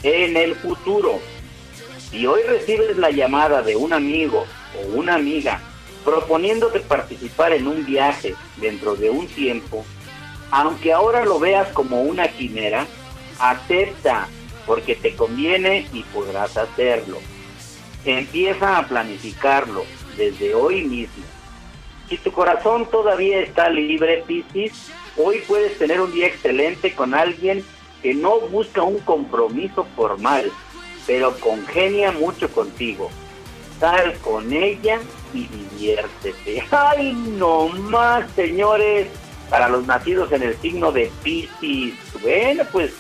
en el futuro. Si hoy recibes la llamada de un amigo o una amiga proponiéndote participar en un viaje dentro de un tiempo, aunque ahora lo veas como una quimera, acepta porque te conviene y podrás hacerlo. Empieza a planificarlo desde hoy mismo. Si tu corazón todavía está libre, Piscis, Hoy puedes tener un día excelente con alguien que no busca un compromiso formal, pero congenia mucho contigo. Sal con ella y diviértete. ¡Ay, no más, señores! Para los nacidos en el signo de Piscis. Bueno, pues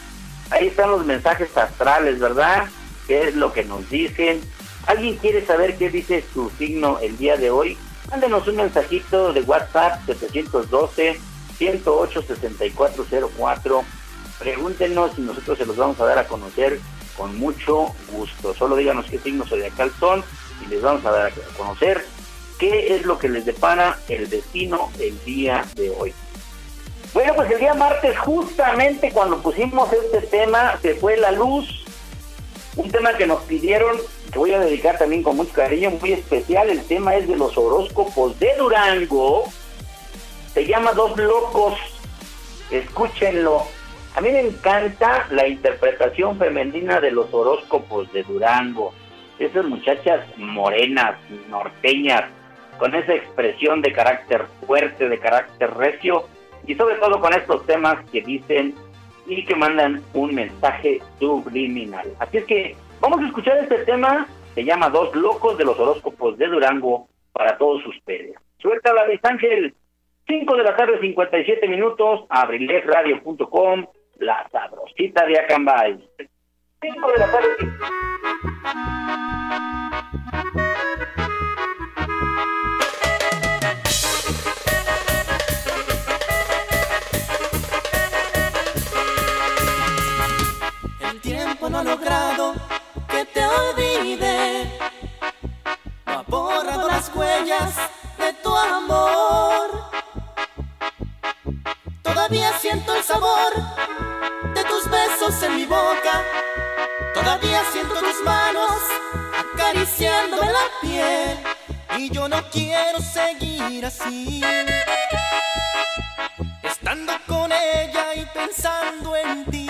ahí están los mensajes astrales, ¿verdad? ¿Qué es lo que nos dicen? ¿Alguien quiere saber qué dice su signo el día de hoy? Mándenos un mensajito de WhatsApp 712 108-6404. Pregúntenos y nosotros se los vamos a dar a conocer con mucho gusto. Solo díganos qué signo zodiacal son y les vamos a dar a conocer qué es lo que les depara el destino el día de hoy. Bueno, pues el día martes, justamente cuando pusimos este tema, se fue la luz. Un tema que nos pidieron, que voy a dedicar también con mucho cariño, muy especial. El tema es de los horóscopos de Durango se llama Dos Locos. Escúchenlo. A mí me encanta la interpretación femenina de los horóscopos de Durango. Esas muchachas morenas, norteñas, con esa expresión de carácter fuerte, de carácter recio, y sobre todo con estos temas que dicen y que mandan un mensaje subliminal. Así es que vamos a escuchar este tema, se llama Dos Locos de los horóscopos de Durango para todos ustedes. Suelta la Luis Ángel. 5 de la tarde, 57 minutos, abrilesradio.com, la sabrosita de Acambay. 5 de la tarde. No ha logrado que te olvide, no ha borrado las huellas de tu amor. Todavía siento el sabor de tus besos en mi boca. Todavía siento tus acariciándome la piel. Y yo no quiero seguir así. Estando con ella y pensando en ti.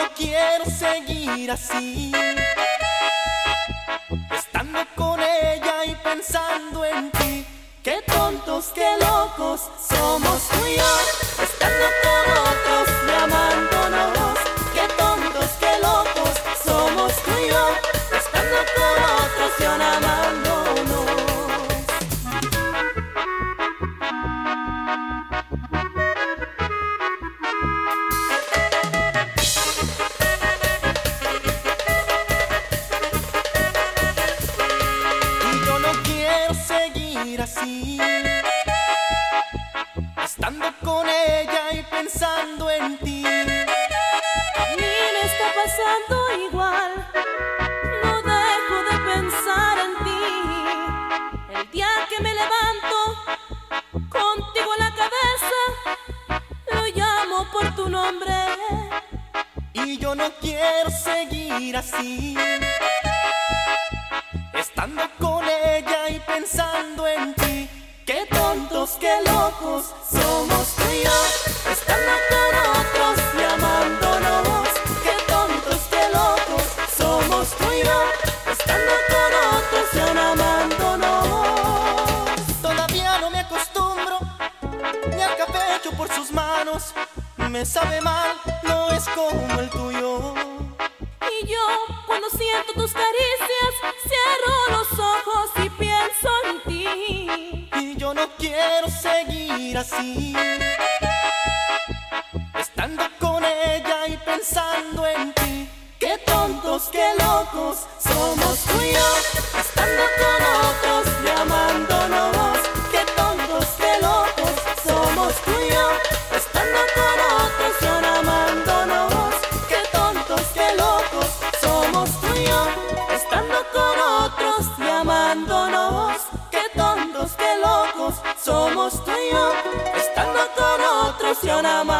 No quiero seguir así. Estando con ella y pensando en ti. Qué tontos, qué locos on our.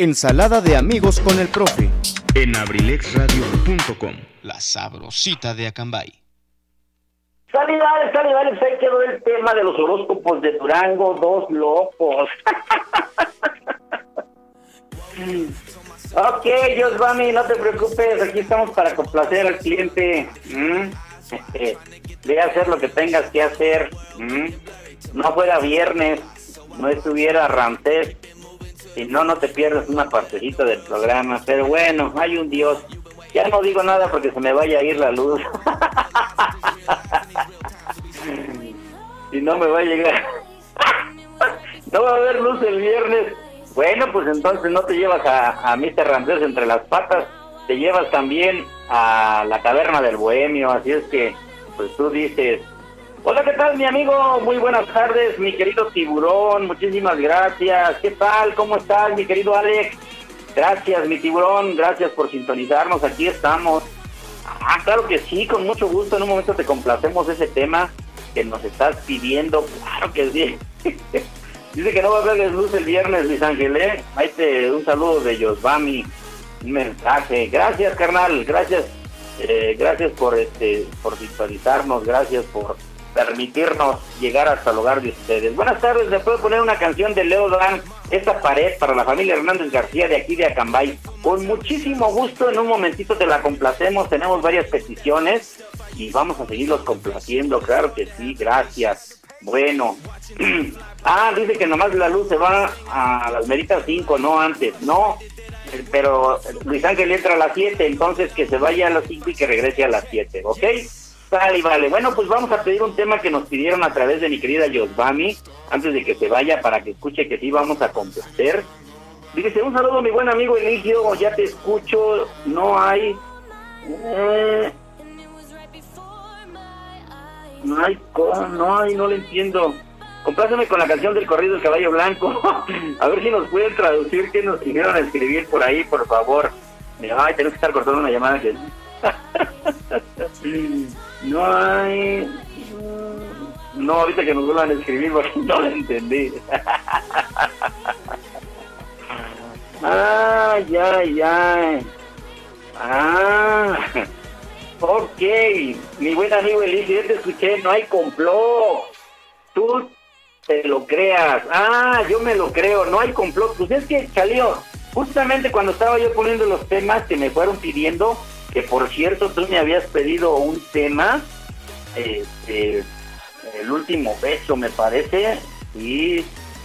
Ensalada de amigos con el profe. en abrilexradio.com. La sabrosita de Acambay. Saludades, saludades, ahí quedó el tema de los horóscopos de Durango, dos locos. ok, Josvami, no te preocupes, aquí estamos para complacer al cliente. ¿m? Este, ve a hacer lo que tengas que hacer. No fuera viernes, no estuviera Ramsés, si no, no te pierdes una partecita del programa. Pero bueno, hay un Dios. Ya no digo nada porque se me vaya a ir la luz. y no me va a llegar. no va a haber luz el viernes. Bueno, pues entonces no te llevas a, a Mr. Ramsés entre las patas, te llevas también a la caverna del bohemio, así es que, pues tú dices, hola, ¿qué tal mi amigo? Muy buenas tardes, mi querido tiburón, muchísimas gracias. ¿Qué tal? ¿Cómo estás, mi querido Alex? Gracias, mi tiburón, gracias por sintonizarnos, aquí estamos. Ah, claro que sí, con mucho gusto, en un momento te complacemos ese tema que nos estás pidiendo, claro que sí. Dice que no va a haberles luz el viernes, Luis Ángeles. Ahí te un saludo de Yosbami. un mensaje. Gracias, carnal, gracias. eh, gracias por este por visualizarnos, gracias por permitirnos llegar hasta el hogar de ustedes. Buenas tardes, ¿me puedo poner una canción de Leo Dan, esta pared para la familia Hernández García de aquí de Acambay? Con muchísimo gusto, en un momentito te la complacemos, tenemos varias peticiones y vamos a seguirlos complaciendo, claro que sí, gracias. Bueno, ah, dice que nomás la luz se va a las meritas 5, no antes, no, eh, pero Luis Ángel entra a las 7, entonces que se vaya a las 5 y que regrese a las 7, ¿ok? Vale, vale. Bueno, pues vamos a pedir un tema que nos pidieron a través de mi querida Yosbami, antes de que se vaya, para que escuche que sí vamos a complacer. Dice, un saludo mi buen amigo Eligio, ya te escucho, no hay... eh, no hay, no hay, no le entiendo. Compláceme con la canción del corrido del caballo blanco. a ver si nos pueden traducir qué nos quisieron escribir por ahí, por favor. Ay, tenemos que estar cortando una llamada que... no hay... No, ahorita que nos vuelvan a escribir porque no lo entendí. ay, ay, ay. Ah, ok. Mi buen amigo Eligio, yo te escuché, no hay complot. Tú te lo creas. Ah, yo me lo creo, no hay complot. Pues es que, Chalío, justamente cuando estaba yo poniendo los temas que me fueron pidiendo, que por cierto tú me habías pedido un tema, este, el último beso me parece, y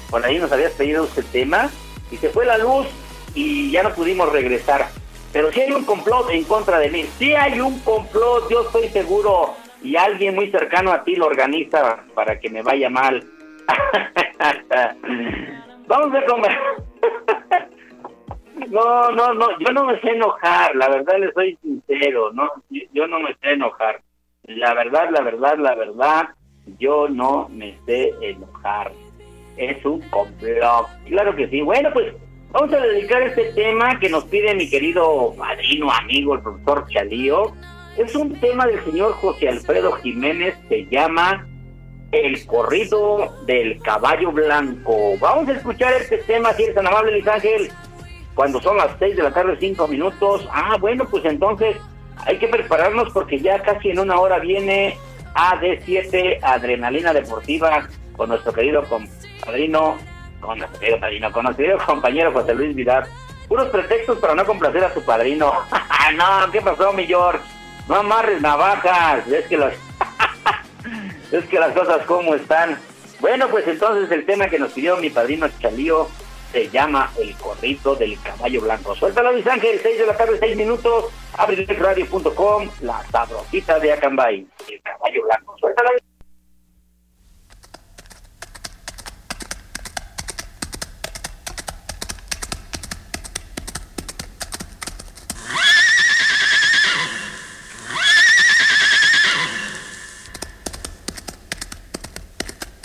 por ahí nos habías pedido este tema, y se fue la luz y ya no pudimos regresar. Pero sí hay un complot en contra de mí, sí hay un complot, yo estoy seguro, y alguien muy cercano a ti lo organiza para que me vaya mal. Vamos a ver cómo... No, no, no, yo no me sé enojar, la verdad le soy sincero, no, yo, no me sé enojar. La verdad, la verdad, la verdad, yo no me sé enojar. Es un complot. Claro que sí. Bueno, pues vamos a dedicar este tema que nos pide mi querido padrino, amigo, el profesor Chalío. Es un tema del señor José Alfredo Jiménez, se llama El corrido del caballo blanco. Vamos a escuchar este tema, si eres tan amable, Luis Ángel cuando son las 6 de la tarde, 5 minutos. Ah, bueno, pues entonces hay que prepararnos porque ya casi en una hora viene AD7 Adrenalina Deportiva con nuestro querido compadrino, con nuestro querido padrino, con nuestro querido compañero José Luis Vidal. Puros pretextos para no complacer a tu padrino. no, ¿qué pasó, mi George? No amarres navajas, es que las, es que las cosas como están. Bueno, pues entonces el tema que nos pidió mi padrino Chalío se llama El Corrito del Caballo Blanco. Suéltala, Luis Ángel, 6 de la tarde, 6 minutos, abrilexradio.com, la sabrosita de Acambay, El Caballo Blanco. Suéltala.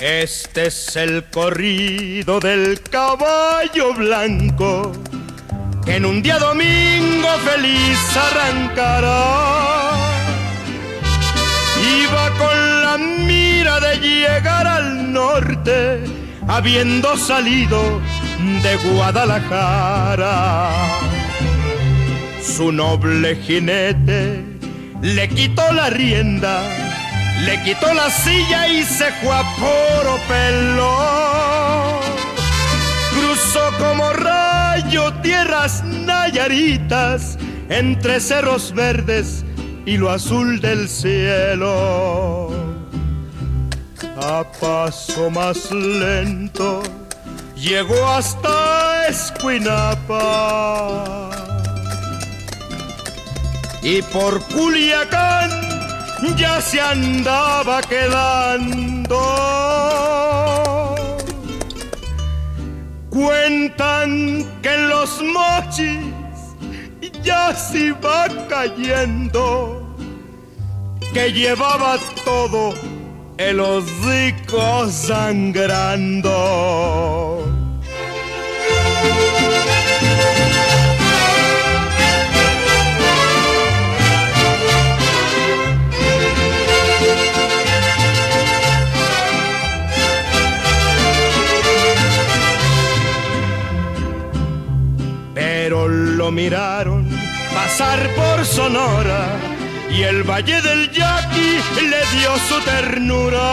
Este es el corrido del caballo blanco que en un día domingo feliz arrancará. Iba con la mira de llegar al norte, habiendo salido de Guadalajara. Su noble jinete le quitó la rienda le quitó la silla y se fue a pelo. Cruzó como rayo tierras nayaritas entre cerros verdes y lo azul del cielo. A paso más lento llegó hasta Escuinapa. Y por Culiacán ya se andaba quedando. Cuentan que en los mochis ya se iba cayendo, que llevaba todo el hocico sangrando. Miraron pasar por Sonora y el Valle del Yaqui le dio su ternura.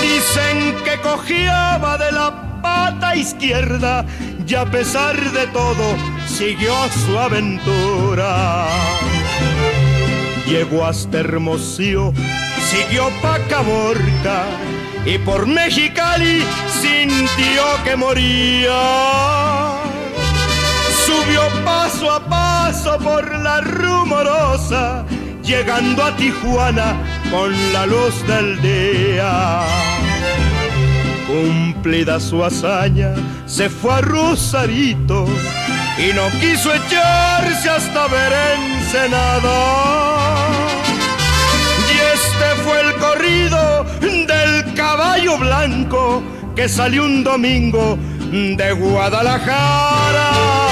Dicen que cojeaba de la pata izquierda y a pesar de todo siguió su aventura. Llegó hasta Hermosillo, siguió pa' Caborca y por Mexicali sintió que moría. Subió paso a paso por la rumorosa, llegando a Tijuana con la luz del día. Cumplida su hazaña, se fue a Rosarito y no quiso echarse hasta ver Ensenada. Y este fue el corrido del caballo blanco que salió un domingo de Guadalajara.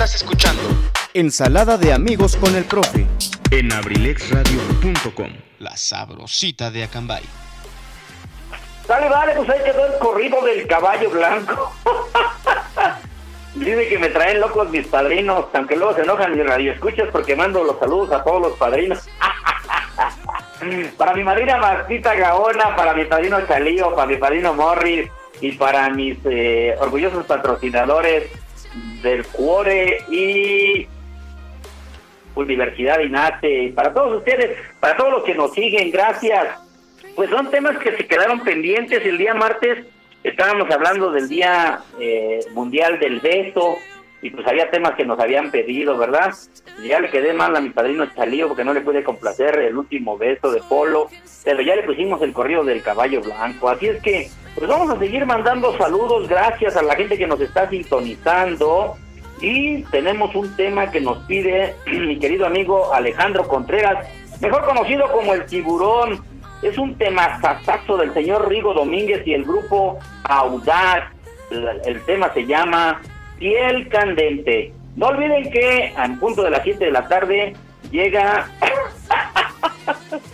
Estás escuchando Ensalada de amigos con el profe. en abrilexradio.com. La sabrosita de Acambay. Dale, vale, pues ahí quedó el corrido del caballo blanco. Dice que me traen locos mis padrinos, aunque luego se enojan mis radioescuchas porque mando los saludos a todos los padrinos. para mi madrina Martita Gaona, para mi padrino Chalío, para mi padrino Morris y para mis eh, orgullosos patrocinadores del Cuore y Universidad INATE, para todos ustedes, para todos los que nos siguen, gracias. Pues son temas que se quedaron pendientes. El día martes estábamos hablando del Día eh, Mundial del Beso y pues había temas que nos habían pedido, ¿verdad? Ya le quedé mal a mi padrino Chalío porque no le pude complacer el último beso de Polo, pero ya le pusimos el corrido del caballo blanco. Así es que, pues vamos a seguir mandando saludos, gracias a la gente que nos está sintonizando. Y tenemos un tema que nos pide mi querido amigo Alejandro Contreras, mejor conocido como el tiburón. Es un tema sasazo del señor Rigo Domínguez y el grupo Audaz. El, tema se llama Piel Candente. No olviden que en punto de las 7 de la tarde llega...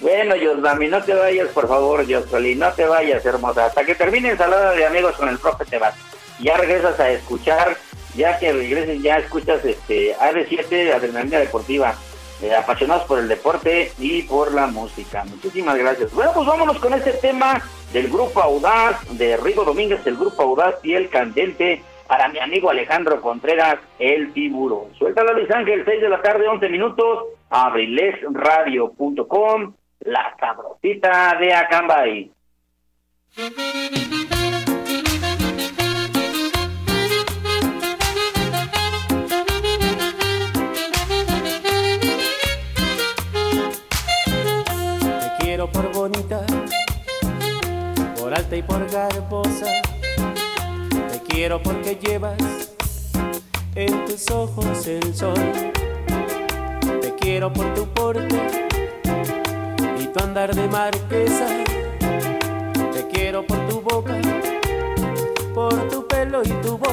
bueno, Yosdami, no te vayas, por favor, Yosoli, no te vayas, hermosa. Hasta que termine ensalada de amigos con el profe te vas. Ya regresas a escuchar, ya que regreses, ya escuchas este AD7, Adrenalina Deportiva. eh, apasionados por el deporte y por la música. Muchísimas gracias. Bueno, pues vámonos con este tema del grupo Audaz, de Rigo Domínguez, el grupo Audaz y el Candente, para mi amigo Alejandro Contreras, el tiburón. Suéltala Luis Ángel, 6 de la tarde, 11 minutos, abrilesradio.com, la sabrosita de Acambay. Te quiero por bonita, por alta y por garbosa. Te quiero porque llevas en tus ojos el sol. Te quiero por tu porte y tu andar de marquesa. Te quiero por tu boca, por tu pelo y tu voz.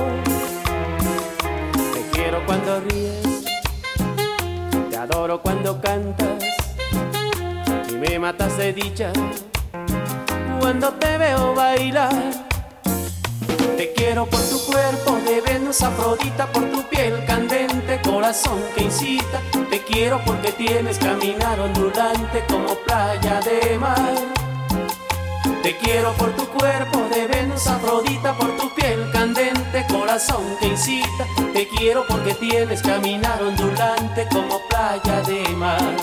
Te quiero cuando ríes, te adoro cuando cantas y me matas de dicha cuando te veo bailar. Te quiero por tu cuerpo de Venus Afrodita, por tu piel candente, corazón que incita. Te quiero porque tienes caminar ondulante como playa de mar. Te quiero por tu cuerpo de Venus Afrodita, por tu piel candente, corazón que incita. Te quiero porque tienes caminar ondulante como playa de mar.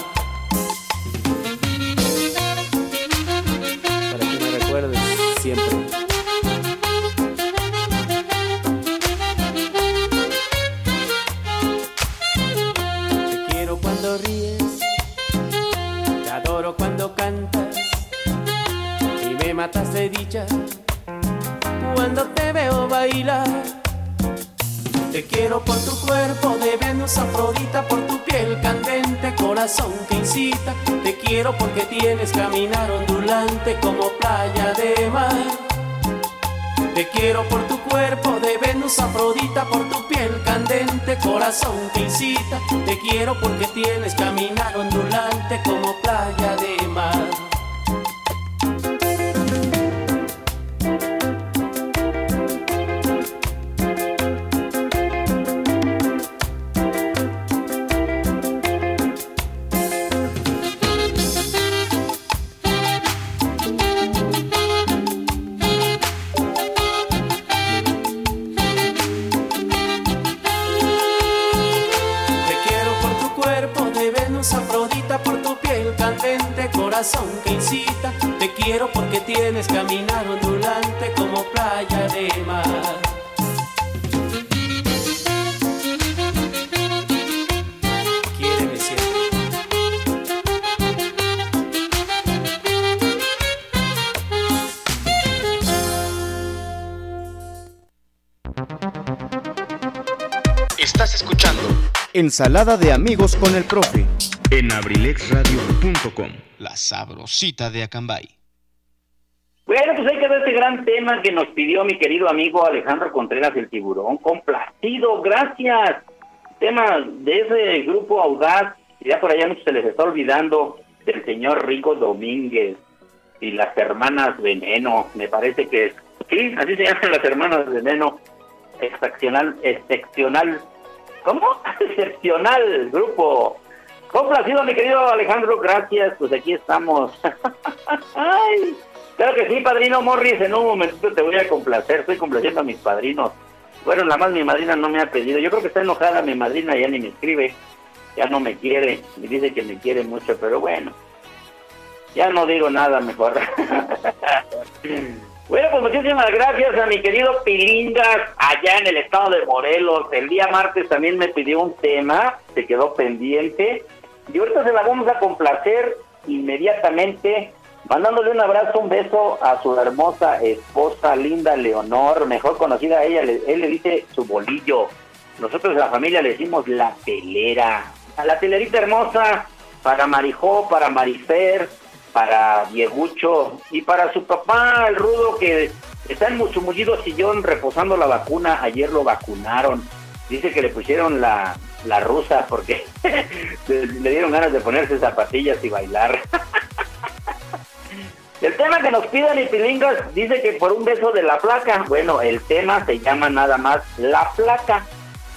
Para que me recuerdes siempre. Y me matas de dicha cuando te veo bailar. Te quiero por tu cuerpo de Venus Afrodita, por tu piel candente, corazón que incita. Te quiero porque tienes caminar ondulante como playa de mar. Te quiero por tu cuerpo de Venus Afrodita, por tu piel candente, corazón que. Te quiero porque tienes caminar ondulante como playa de mar. Ensalada de amigos con el profe. en abrilexradio.com. La sabrosita de Acambay. Bueno, pues ahí quedó este gran tema que nos pidió mi querido amigo Alejandro Contreras el Tiburón. Complacido, gracias. Tema de ese grupo Audaz, que ya por allá no se les está olvidando, del señor Rico Domínguez y las hermanas Veneno. Me parece que sí, así se llaman las hermanas Veneno. Excepcional, excepcional. ¿Cómo? Excepcional grupo. Complacido, mi querido Alejandro, gracias. Pues aquí estamos. Ay. Claro que sí, padrino Morris, en un momentito te voy a complacer, estoy complaciendo a mis padrinos. Bueno, la más mi madrina no me ha pedido, yo creo que está enojada mi madrina, ya ni me escribe, ya no me quiere, me dice que me quiere mucho, pero bueno, ya no digo nada mejor. bueno, pues muchísimas gracias a mi querido Pilingas, allá en el estado de Morelos. El día martes también me pidió un tema, se quedó pendiente, y ahorita se la vamos a complacer inmediatamente mandándole un abrazo, un beso a su hermosa esposa Linda Leonor, mejor conocida a ella, él le dice su bolillo. Nosotros la familia le decimos la telera. A la telerita hermosa, para Marijó, para Marifer, para Diegucho y para su papá, el rudo que está en su mullido sillón reposando la vacuna. Ayer lo vacunaron. Dice que le pusieron la, la rusa porque le le dieron ganas de ponerse zapatillas y bailar. El tema que nos piden y pilingas dice que por un beso de la placa. Bueno, el tema se llama nada más La Placa.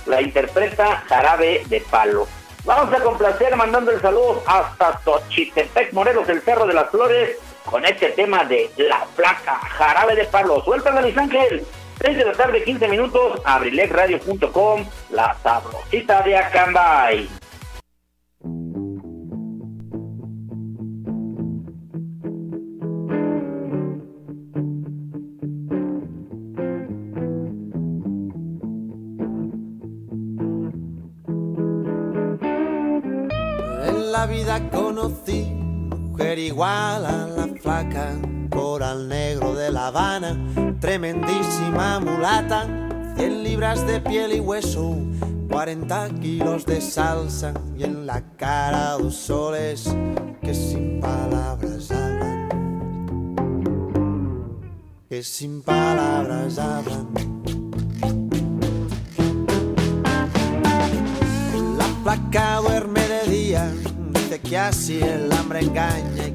La interpreta Jarabe de Palo. Vamos a complacer mandando el saludo hasta Tochitepec, Morelos, el Cerro de las Flores, con este tema de La Placa, Jarabe de Palo. Suéltame, Luis Ángel. 6 de la tarde, 15 minutos, abrilexradio.com, la sabrosita de Acambay. Igual a la flaca, coral negro de La Habana, tremendísima mulata, 100 libras de piel y hueso, 40 kilos de salsa y en la cara dos soles que sin palabras hablan, que sin palabras hablan. La placa duerme de día, dice que así el hambre engaña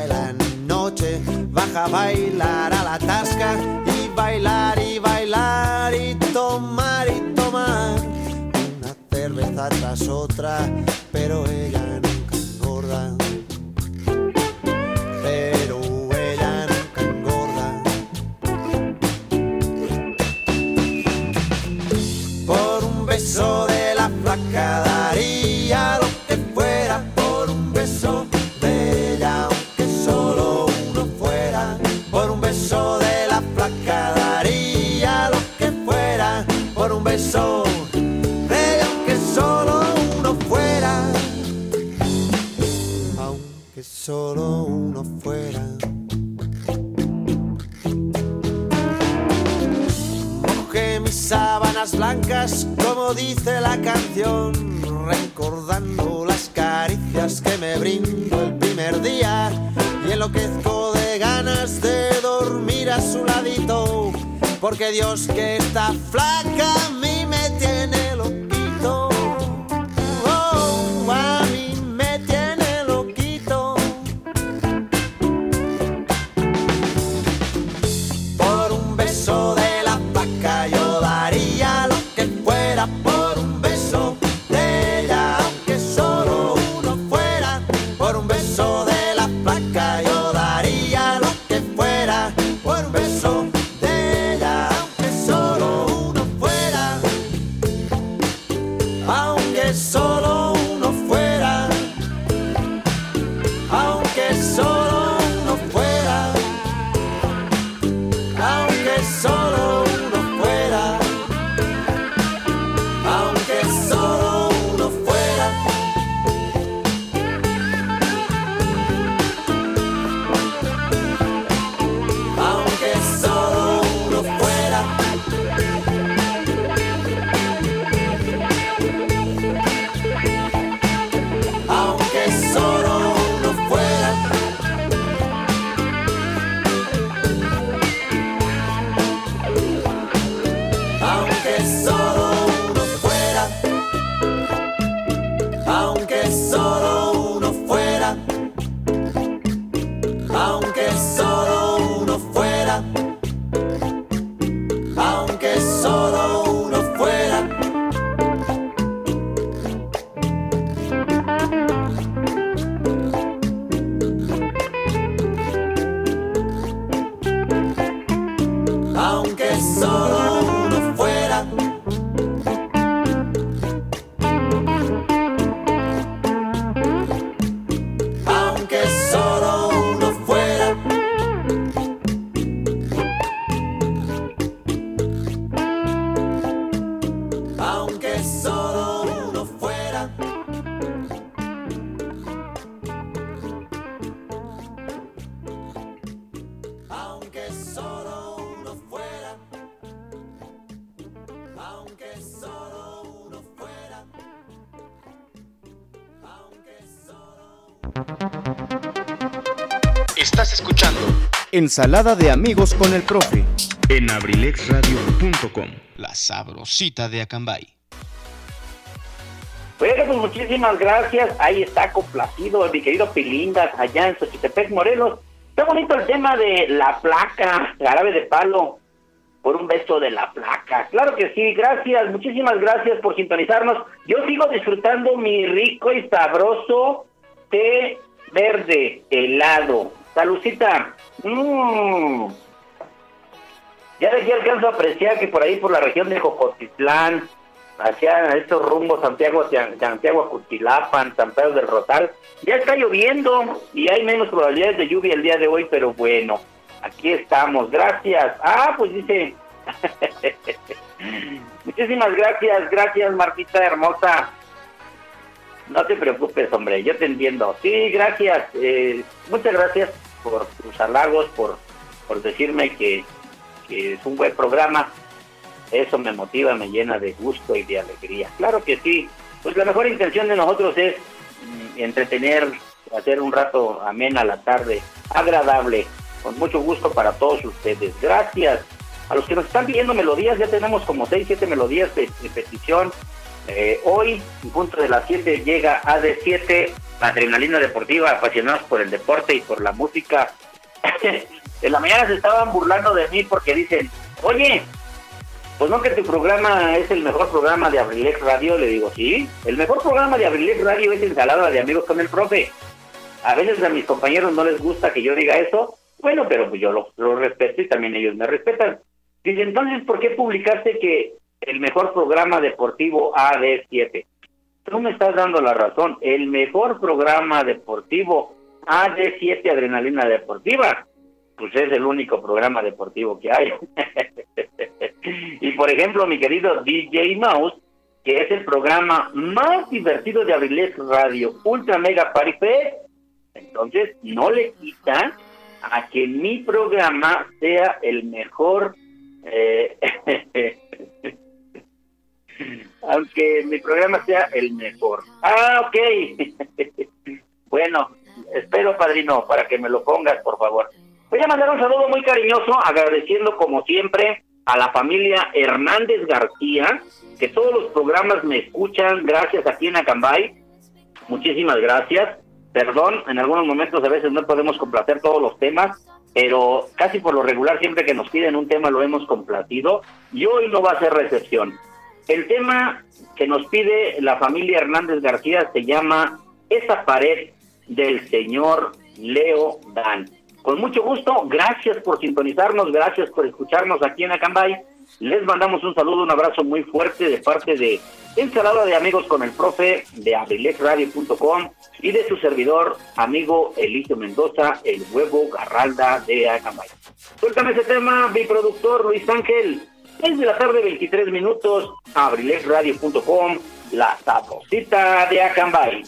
cae la noche baja a bailar a la tasca y bailar y bailar y tomar y tomar una cerveza tras otra, pero ella nunca engorda. Pero ella nunca engorda. Por un beso dice la canción, recordando las caricias que me brindó el primer día. Y enloquezco de ganas de dormir a su ladito, porque Dios que está flaca a Ensalada de amigos con el profe. en abrilexradio.com. La sabrosita de Acambay. Bueno, pues muchísimas gracias. Ahí está complacido mi querido Pilindas, allá en Xochitepec, Morelos. Está bonito el tema de la placa, árabe de palo, por un beso de la placa. Claro que sí, gracias, muchísimas gracias por sintonizarnos. Yo sigo disfrutando mi rico y sabroso té verde helado. Salucita. Mmm. Ya de aquí alcanzo a apreciar que por ahí, por la región de Jocotitlán, hacia estos rumbos Santiago, San- Santiago Cutilapan, San Pedro del Rotal, ya está lloviendo y hay menos probabilidades de lluvia el día de hoy, pero bueno, aquí estamos, gracias. Ah, pues dice, muchísimas gracias, gracias Martita hermosa. No te preocupes, hombre, yo te entiendo. Sí, gracias, eh, muchas gracias por tus halagos, por, por decirme que, que es un buen programa eso me motiva, me llena de gusto y de alegría. Claro que sí, pues la mejor intención de nosotros es mm, entretener, hacer un rato amena la tarde, agradable, con mucho gusto para todos ustedes. Gracias a los que nos están pidiendo melodías, ya tenemos como 6, 7 melodías de, de petición. Eh, hoy, en punto de las 7, llega AD7, Adrenalina Deportiva, apasionados por el deporte y por la música. en la mañana se estaban burlando de mí porque dicen, oye, pues no que tu programa es el mejor programa de Abrilex Radio, le digo, sí, el mejor programa de Abrilex Radio es Ensalada de Amigos con el Profe. A veces a mis compañeros no les gusta que yo diga eso, bueno, pero pues yo lo, respeto y también ellos me respetan. Dice, entonces, ¿por qué publicaste que el mejor programa deportivo AD7? Tú me estás dando la razón, el mejor programa deportivo AD7 Adrenalina Deportiva, pues es el único programa deportivo que hay. y por ejemplo, mi querido DJ Mouse, que es el programa más divertido de Abrilex Radio, Ultra Mega Party Fest, entonces no le quita a que mi programa sea el mejor, eh, aunque mi programa sea el mejor. Ah, ok. bueno, espero, padrino, para que me lo pongas, por favor. Voy a mandar un saludo muy cariñoso, agradeciendo como siempre a la familia Hernández García, que todos los programas me escuchan, gracias aquí en Acambay. Muchísimas gracias. Perdón, en algunos momentos a veces no podemos complacer todos los temas, pero casi por lo regular siempre que nos piden un tema lo hemos complacido y hoy no va a ser recepción. El tema que nos pide la familia Hernández García se llama Esa pared del señor Leo Dan. Con mucho gusto, gracias por sintonizarnos, gracias por escucharnos aquí en Acambay. Les mandamos un saludo, un abrazo muy fuerte de parte de Ensalada de Amigos con el Profe, de abrilexradio.com y de su servidor, amigo Eligio Mendoza, el huevo Garralda de Acambay. Suéltame ese tema, mi productor Luis Ángel. Es de la tarde, 23 minutos, abrilexradio.com, la sabrosita de Acambay.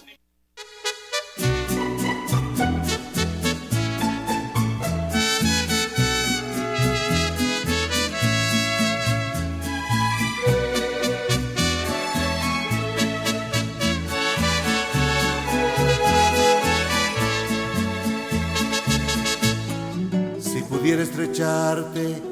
Si pudiera estrecharte,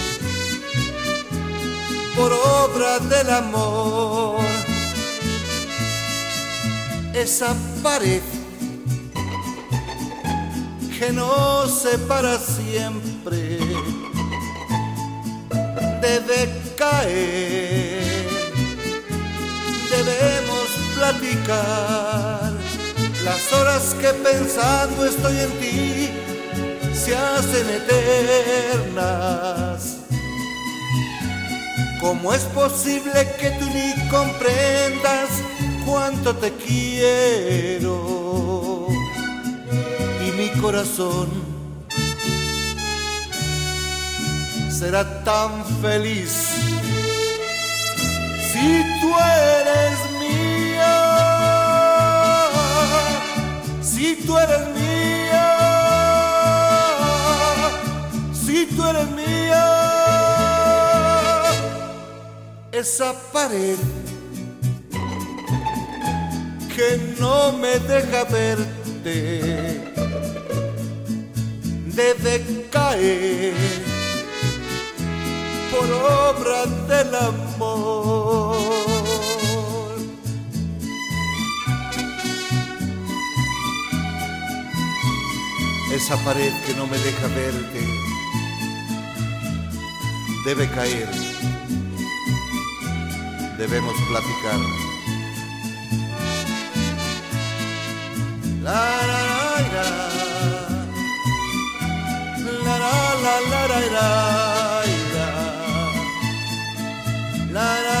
por obra del amor. Esa pared que nos separa siempre debe caer. Debemos platicar las horas que pensando estoy en ti se hacen eternas. ¿Cómo es posible que tú ni comprendas cuánto te quiero? corazón será tan feliz si tú eres mía, si tú eres mía, si tú eres mía, esa pared que no me deja verte debe caer por obra del amor. Esa pared que no me deja verte debe caer. Debemos platicar. La la la la la la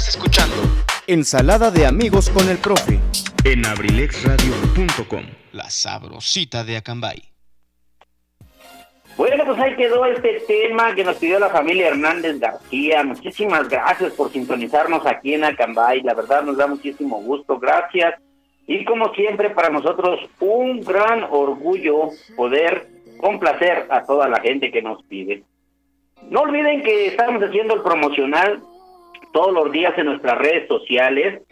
Estás escuchando Ensalada de amigos con el profe. en abrilexradio.com. La sabrosita de Acambay. Bueno, pues ahí quedó este tema que nos pidió la familia Hernández García. Muchísimas gracias por sintonizarnos aquí en Acambay. La verdad nos da muchísimo gusto. Gracias. Y como siempre, para nosotros un gran orgullo poder complacer a toda la gente que nos pide. No olviden que estamos haciendo el promocional todos los días en nuestras redes sociales.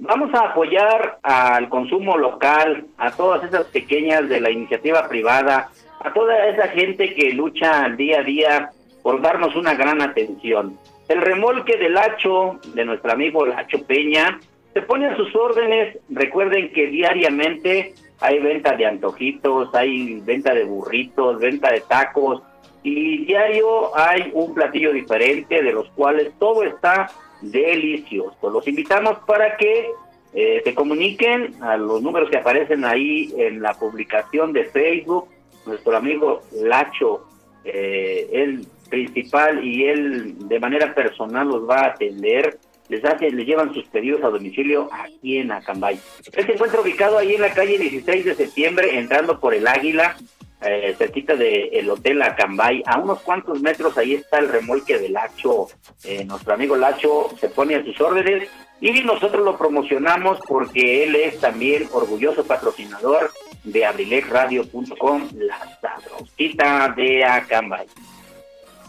Vamos a apoyar al consumo local, a todas esas pequeñas de la iniciativa privada, a toda esa gente que lucha día a día por darnos una gran atención. El remolque del Hacho, de nuestro amigo Lacho Peña, se pone a sus órdenes. Recuerden que diariamente hay venta de antojitos, hay venta de burritos, venta de tacos, y diario hay un platillo diferente de los cuales todo está delicioso. Los invitamos para que eh, se comuniquen a los números que aparecen ahí en la publicación de Facebook. Nuestro amigo Lacho, eh, el principal y él de manera personal los va a atender. Les hace, les llevan sus pedidos a domicilio aquí en Acambay. Él se encuentra ubicado ahí en la calle 16 de septiembre, entrando por el Águila, eh, cerquita del Hotel Acambay, a unos cuantos metros ahí está el remolque del Lacho. Eh, nuestro amigo Lacho se pone a sus órdenes y nosotros lo promocionamos porque él es también orgulloso patrocinador de abrilexradio.com, la sabrosita de Acambay.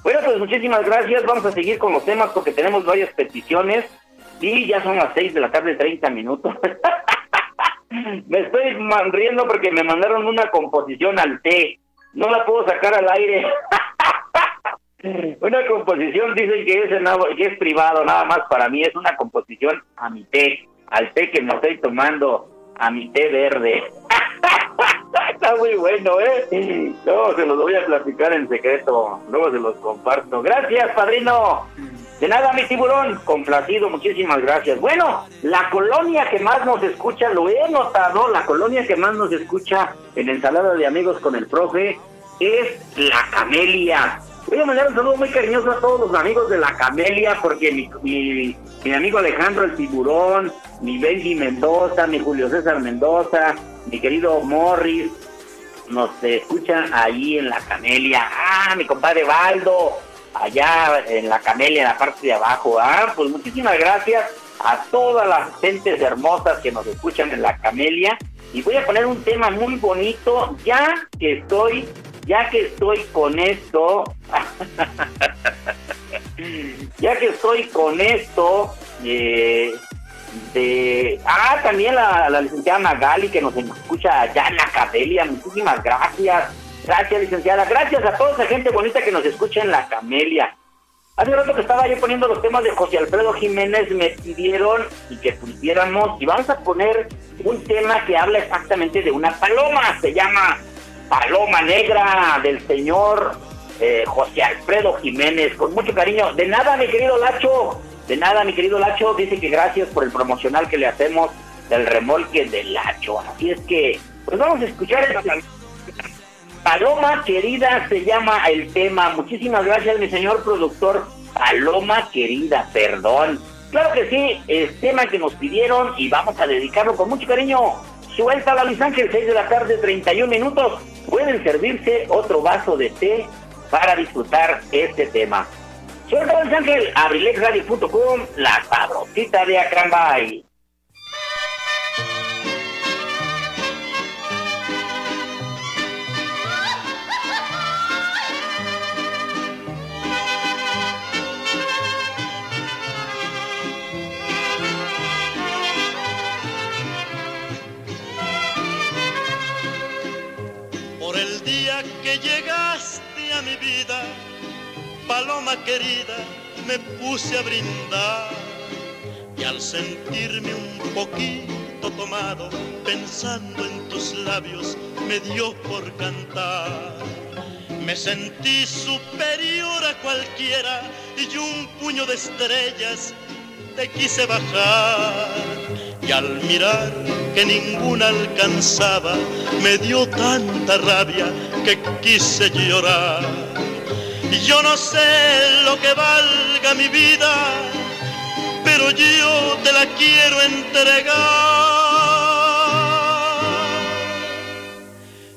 Bueno, pues muchísimas gracias. Vamos a seguir con los temas porque tenemos varias peticiones y ya son las 6 de la tarde, 30 minutos. me estoy riendo porque me mandaron una composición al té. No la puedo sacar al aire. una composición dicen que es, que es privado, nada más para mí. Es una composición a mi té, al té que me estoy tomando, a mi té verde. Está muy bueno, ¿eh? Luego se los voy a platicar en secreto. Luego se los comparto. Gracias, padrino. De nada, mi tiburón. Complacido, muchísimas gracias. Bueno, la colonia que más nos escucha, lo he notado, la colonia que más nos escucha en Ensalada de Amigos con el Profe es La Camelia. Voy a mandar un saludo muy cariñoso a todos los amigos de La Camelia, porque mi, mi, mi amigo Alejandro el Tiburón, mi Benji Mendoza, mi Julio César Mendoza, mi querido Morris, nos escuchan ahí en La Camelia. Ah, mi compadre Baldo, allá en la camelia, en la parte de abajo. Ah, pues muchísimas gracias a todas las gentes hermosas que nos escuchan en la camelia. Y voy a poner un tema muy bonito, ya que estoy, ya que estoy con esto, ya que estoy con esto, eh, de, ah, también la, la licenciada Magali que nos escucha allá en la Camelia, muchísimas gracias, gracias licenciada, gracias a toda esa gente bonita que nos escucha en la Camelia. Hace rato que estaba yo poniendo los temas de José Alfredo Jiménez, me pidieron y que pusiéramos, y vamos a poner un tema que habla exactamente de una paloma, se llama Paloma Negra del señor eh, José Alfredo Jiménez, con mucho cariño. De nada, mi querido Lacho, de nada, mi querido Lacho, dice que gracias por el promocional que le hacemos del remolque del Lacho. Así es que, pues vamos a escuchar esta Paloma querida se llama el tema. Muchísimas gracias, mi señor productor. Paloma querida, perdón. Claro que sí, el tema que nos pidieron y vamos a dedicarlo con mucho cariño. Suelta la Luis Ángel, 6 de la tarde, 31 minutos. Pueden servirse otro vaso de té para disfrutar este tema. Suelta Luis Ángel, abrilexradio.com, la sabrosita de Acambay. Que llegaste a mi vida, paloma querida, me puse a brindar. Y al sentirme un poquito tomado, pensando en tus labios, me dio por cantar. Me sentí superior a cualquiera y un puño de estrellas te quise bajar. Y al mirar que ninguna alcanzaba, me dio tanta rabia que quise llorar. Yo no sé lo que valga mi vida, pero yo te la quiero entregar.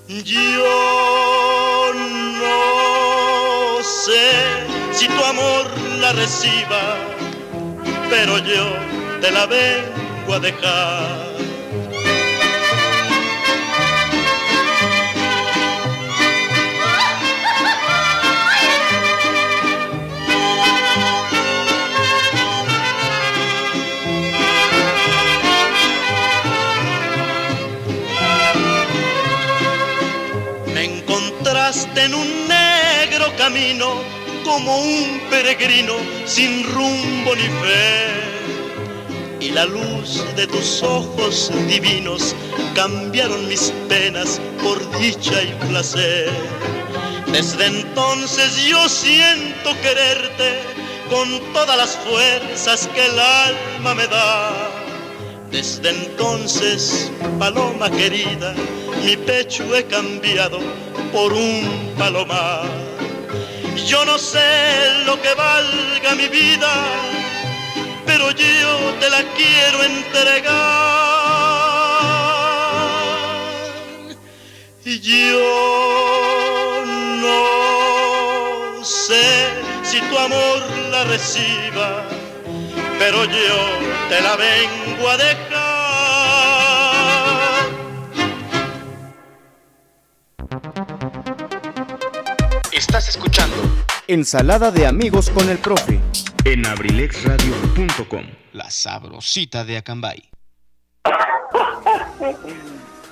Yo no sé si tu amor la reciba, pero yo te la dejar. Me encontraste en un negro camino como un peregrino sin rumbo ni fe. Y la luz de tus ojos divinos cambiaron mis penas por dicha y placer. Desde entonces yo siento quererte con todas las fuerzas que el alma me da. Desde entonces, paloma querida, mi pecho he cambiado por un palomar. Yo no sé lo que valga mi vida, pero yo te la quiero entregar. Y yo no sé si tu amor la reciba, pero yo te la vengo a dejar. Estás escuchando Ensalada de amigos con el profe. en abrilexradio.com. La sabrosita de Acambay.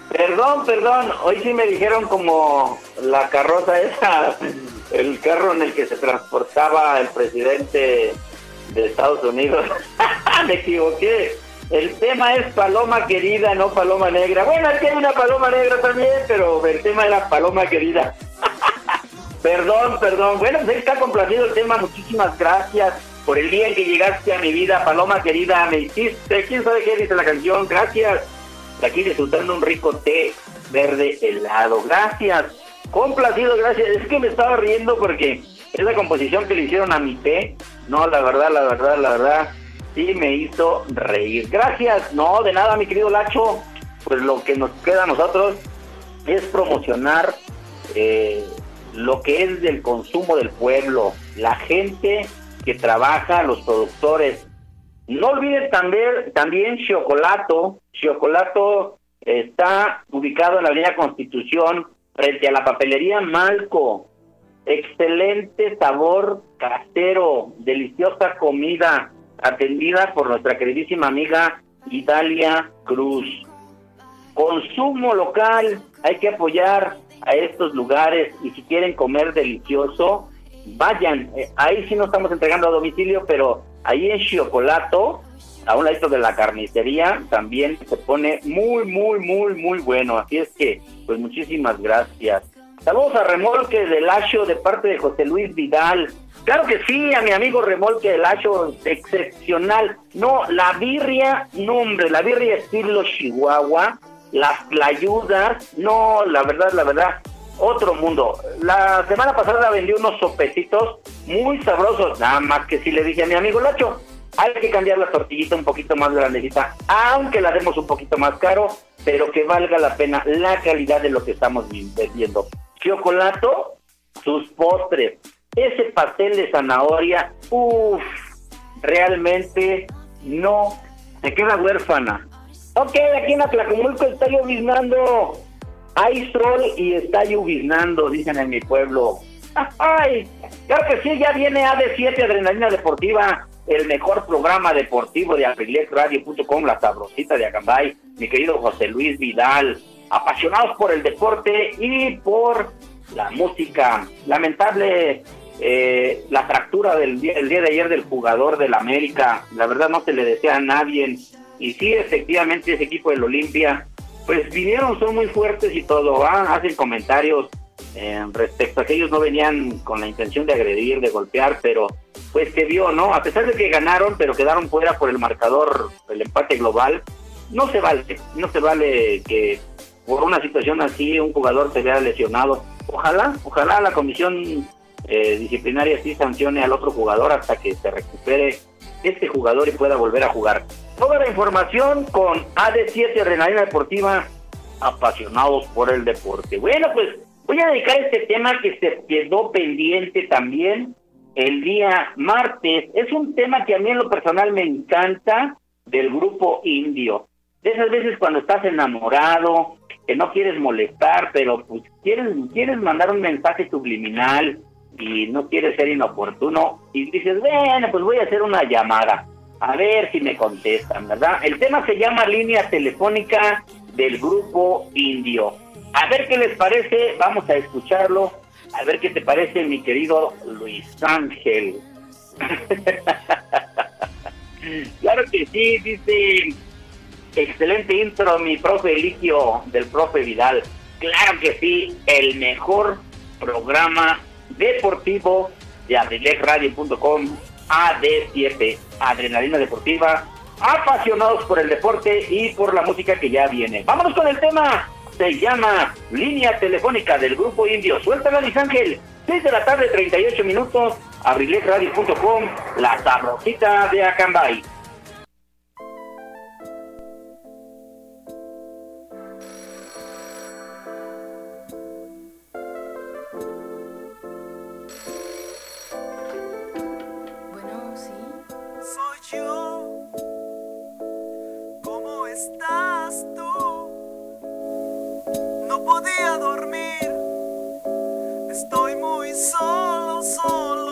Perdón, perdón, hoy sí me dijeron como la carroza esa, el carro en el que se transportaba el presidente de Estados Unidos. me equivoqué. El tema es paloma querida, no paloma negra. Bueno, aquí hay una paloma negra también, pero el tema era paloma querida. perdón, perdón. Bueno, pues está complacido el tema. Muchísimas gracias por el día en que llegaste a mi vida, paloma querida. Me hiciste, quién sabe qué dice la canción. Gracias aquí disfrutando un rico té verde helado. Gracias. Complacido, gracias. Es que me estaba riendo porque es la composición que le hicieron a mi té. No, la verdad, la verdad, la verdad, sí me hizo reír. Gracias. No, de nada, mi querido Lacho. Pues lo que nos queda a nosotros es promocionar eh, lo que es del consumo del pueblo, la gente que trabaja, los productores. No olviden también, también Chocolato. Chocolato está ubicado en la Avenida Constitución, frente a la papelería Malco. Excelente sabor casero, deliciosa comida, atendida por nuestra queridísima amiga Italia Cruz. Consumo local, hay que apoyar a estos lugares y si quieren comer delicioso, vayan. Eh, ahí sí no estamos entregando a domicilio, pero ahí en Chiocolato, a un lado de la carnicería, también se pone muy, muy, muy, muy bueno. Así es que, pues muchísimas gracias. Saludos a Remolque del Lacho de parte de José Luis Vidal. Claro que sí, a mi amigo Remolque del Lacho, excepcional. No, la birria, no hombre, la birria estilo Chihuahua, las playudas, no, la verdad, la verdad, otro mundo. La semana pasada vendí unos sopecitos muy sabrosos, nada más que si le dije a mi amigo Lacho, hay que cambiar la tortillita un poquito más grandecita, aunque la demos un poquito más caro, pero que valga la pena la calidad de lo que estamos vendiendo. Chocolato, sus postres, ese pastel de zanahoria, uff, realmente no se queda huérfana. Ok, aquí en Atlacomulco está lloviznando. Hay sol y está lloviznando, dicen en mi pueblo. Ay, claro que sí, ya viene AD7 Adrenalina Deportiva, el mejor programa deportivo de Radio.com, la sabrosita de Acambay, mi querido José Luis Vidal, apasionados por el deporte y por la música. Lamentable eh, la fractura del día, el día de ayer del jugador del América, la verdad no se le desea a nadie. Y sí, efectivamente, ese equipo del Olimpia, pues vinieron, son muy fuertes y todo, hacen comentarios eh, respecto a que ellos no venían con la intención de agredir, de golpear, pero pues que vio, ¿no? A pesar de que ganaron, pero quedaron fuera por el marcador, el empate global, no se vale, no se vale que por una situación así un jugador se vea lesionado. Ojalá, ojalá la comisión eh, disciplinaria sí sancione al otro jugador hasta que se recupere este jugador y pueda volver a jugar. Toda la información con AD7 Adrenalina Deportiva, apasionados por el deporte. Bueno, pues voy a dedicar este tema que se quedó pendiente también el día martes. Es un tema que a mí en lo personal me encanta del grupo indio. De esas veces cuando estás enamorado, que no quieres molestar, pero pues quieres, quieres mandar un mensaje subliminal y no quieres ser inoportuno y dices, bueno, pues voy a hacer una llamada. A ver si me contestan, ¿verdad? El tema se llama línea telefónica del grupo indio. A ver qué les parece, vamos a escucharlo. A ver qué te parece, mi querido Luis Ángel. claro que sí, dice. Excelente intro, mi profe Eligio del profe Vidal. Claro que sí, el mejor programa deportivo de adrilexradio.com AD7, Adrenalina Deportiva, apasionados por el deporte y por la música que ya viene. Vámonos con el tema, se llama Línea Telefónica del Grupo Indio. Suéltala, Luis Ángel, 6 de la tarde, 38 minutos, abrilexradio.com, la sabrosita de Acambay. Solo, solo.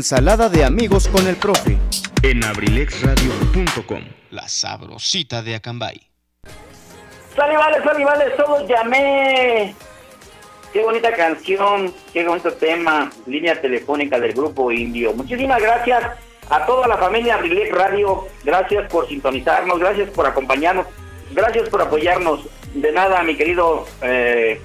Ensalada de amigos con el profe. en abrilexradio.com. La sabrosita de Acambay. Salivales, salivales, todos llamé. Qué bonita canción, qué bonito tema, línea telefónica del grupo Indio. Muchísimas gracias a toda la familia Abrilex Radio, gracias por sintonizarnos, gracias por acompañarnos, gracias por apoyarnos. De nada, mi querido eh,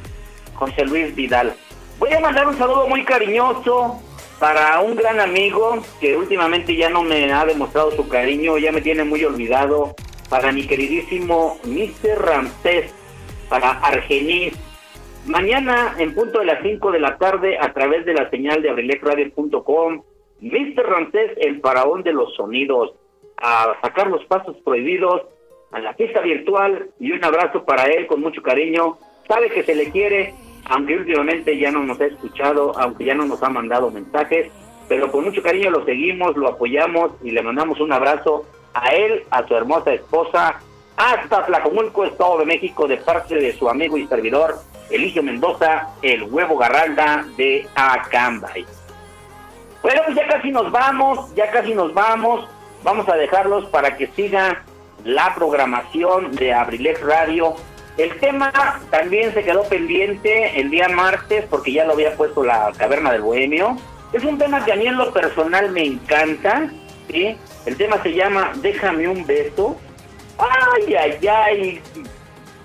José Luis Vidal. Voy a mandar un saludo muy cariñoso para un gran amigo que últimamente ya no me ha demostrado su cariño, ya me tiene muy olvidado, para mi queridísimo Mr. Ramsés, para Argenis. Mañana, en punto de las 5 de la tarde, a través de la señal de abrilexradio.com, Mr. Ramsés, el faraón de los sonidos, a sacar los pasos prohibidos, a la fiesta virtual y un abrazo para él con mucho cariño. Sabe que se le quiere, aunque últimamente ya no nos ha escuchado, aunque ya no nos ha mandado mensajes, pero con mucho cariño lo seguimos, lo apoyamos y le mandamos un abrazo a él, a su hermosa esposa, hasta Tlacomulco, Estado de México, de parte de su amigo y servidor, Eligio Mendoza, el huevo garralda de Acambay. Bueno, pues ya casi nos vamos, ya casi nos vamos. Vamos a dejarlos para que siga la programación de Abrilex Radio. El tema también se quedó pendiente el día martes porque ya lo había puesto la Caverna del Bohemio. Es un tema que a mí en lo personal me encanta, ¿sí? El tema se llama Déjame un beso. Ay, ay, ay.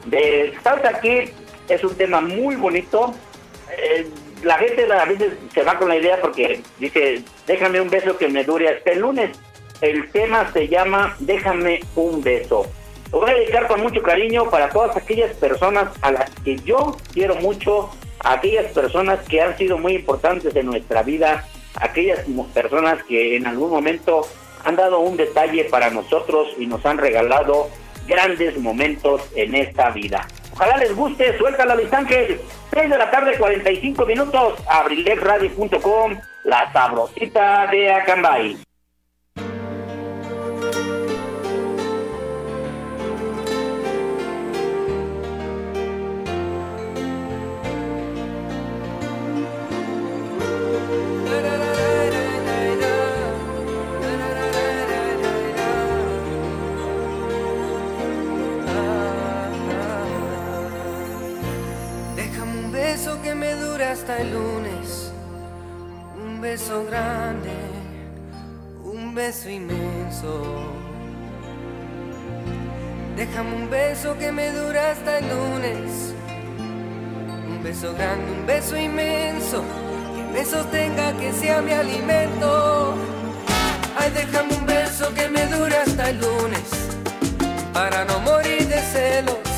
De Salsa Kid es un tema muy bonito. Eh, la gente a veces se va con la idea porque dice, déjame un beso que me dure hasta el lunes. El tema se llama Déjame un beso. Lo voy a dedicar con mucho cariño para todas aquellas personas a las que yo quiero mucho, aquellas personas que han sido muy importantes en nuestra vida, aquellas personas que en algún momento han dado un detalle para nosotros y nos han regalado grandes momentos en esta vida. Ojalá les guste, suéltala Luis Ángel. 6 de la tarde, 45 minutos, abrilexradio.com, la sabrosita de Acambay. Hasta el lunes. Un beso grande, un beso inmenso. Déjame un beso que me dura hasta el lunes. Un beso grande, un beso inmenso. Que me sostenga, que sea mi alimento. Ay, déjame un beso que me dure hasta el lunes. Para no morir de celos.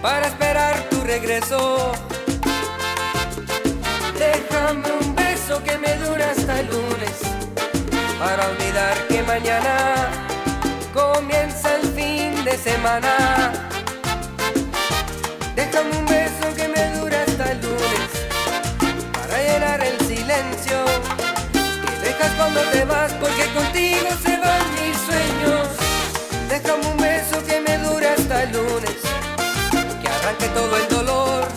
Para esperar tu regreso. Déjame un beso que me dure hasta el lunes. Para olvidar que mañana comienza el fin de semana. Déjame un beso que me dure hasta el lunes. Para llenar el silencio que dejas cuando te vas, porque contigo se van mis sueños. Déjame un beso que me dure hasta el lunes. Que arranque todo el dolor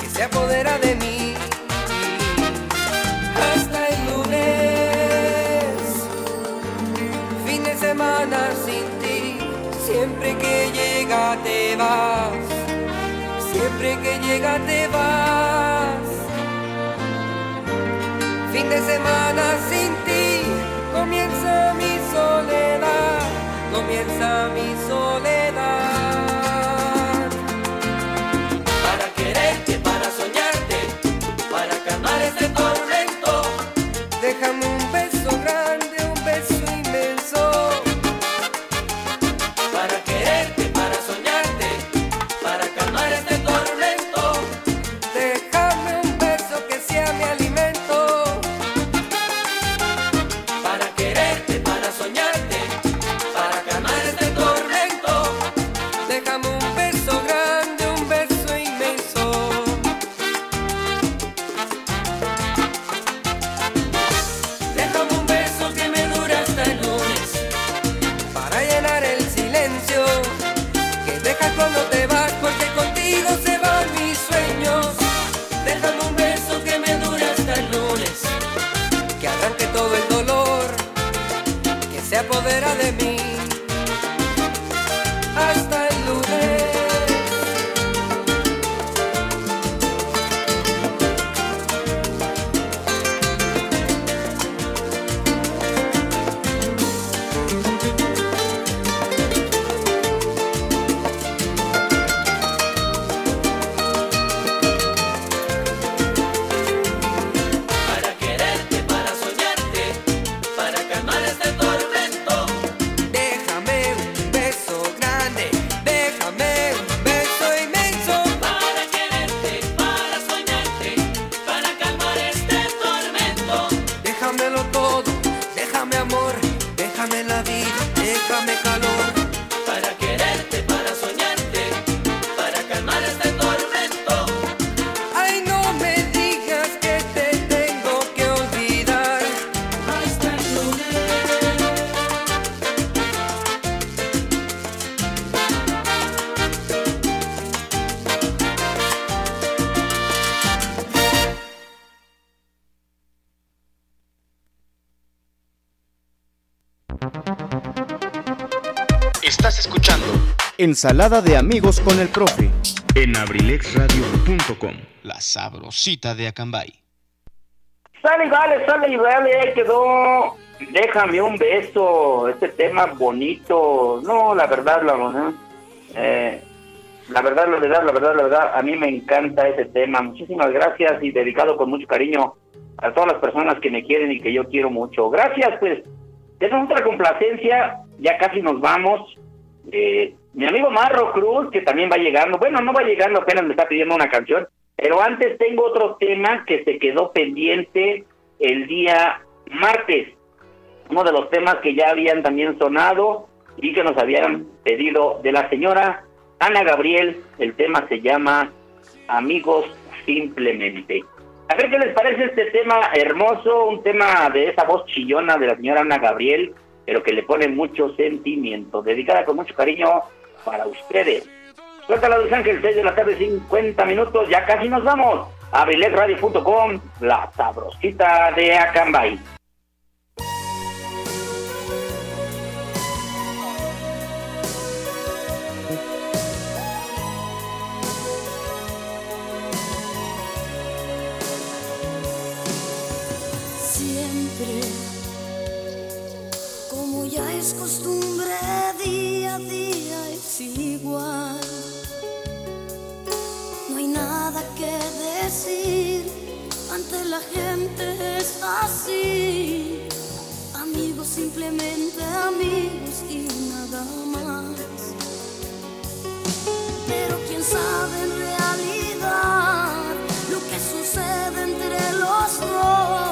que se apodera de mí. Te vas. Siempre que llega te vas. Fin de semana sin ti. Comienza mi soledad. Comienza mi soledad. Ensalada de amigos con el profe. en abrilexradio.com. La sabrosita de Acambay. Sale y vale, sale y vale, ahí quedó. Déjame un beso, este tema bonito. No, la verdad, la verdad. eh, la verdad, la verdad, la verdad, la verdad, a mí me encanta ese tema. Muchísimas gracias y dedicado con mucho cariño a todas las personas que me quieren y que yo quiero mucho. Gracias, pues. Tenemos otra complacencia, ya casi nos vamos. Eh, mi amigo Marro Cruz, que también va llegando. Bueno, no va llegando, apenas me está pidiendo una canción. Pero antes tengo otro tema que se quedó pendiente el día martes. Uno de los temas que ya habían también sonado y que nos habían pedido de la señora Ana Gabriel. El tema se llama Amigos Simplemente. A ver qué les parece este tema hermoso, un tema de esa voz chillona de la señora Ana Gabriel, pero que le pone mucho sentimiento, dedicada con mucho cariño para ustedes. Suéltala Luis Ángel, 6 de la tarde, 50 minutos, ya casi nos vamos. Abriletradio.com, la sabrosita de Acambay. Siempre, como ya es costumbre día a día igual. No hay nada que decir, ante la gente es así. Amigos, simplemente amigos y nada más. Pero quién sabe en realidad lo que sucede entre los dos.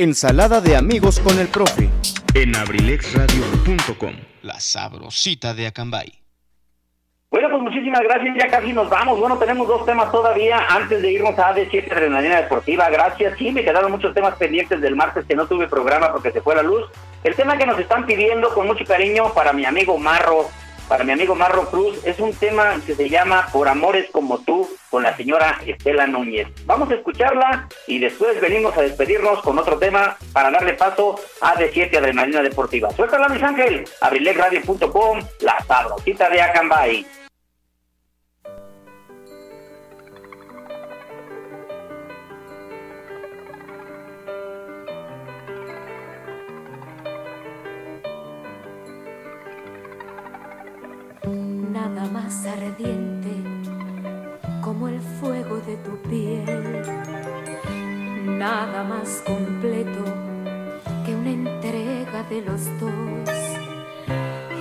Ensalada de amigos con el profe. en abrilexradio.com. La sabrosita de Acambay. Bueno, pues muchísimas gracias, ya casi nos vamos. Bueno, tenemos dos temas todavía antes de irnos a AD7 Adrenalina Deportiva. Gracias, sí, me quedaron muchos temas pendientes del martes que no tuve programa porque se fue la luz. El tema que nos están pidiendo con mucho cariño para mi amigo Marro, para mi amigo Marro Cruz, es un tema que se llama Por Amores como tú, con la señora Estela Núñez. Vamos a escucharla y después venimos a despedirnos con otro tema para darle paso a AD7 Adrenalina Deportiva. Suéltala, Luis Ángel, abrilexradio.com, la sabrosita de Acambay. Nada más ardiente como el fuego de tu piel, nada más completo que una entrega de los dos.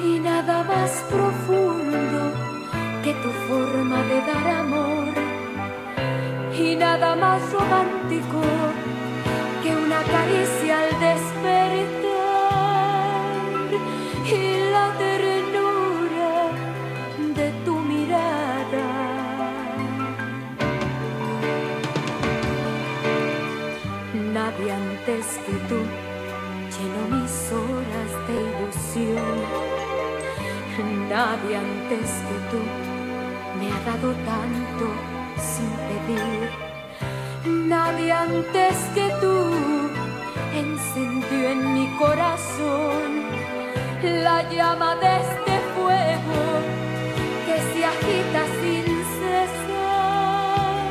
Y nada más profundo que tu forma de dar amor. Y nada más romántico que una caricia al despertar. Y la antes que tú, lleno mis horas de ilusión. Nadie antes que tú me ha dado tanto sin pedir. Nadie antes que tú encendió en mi corazón la llama de este fuego que se agita sin cesar.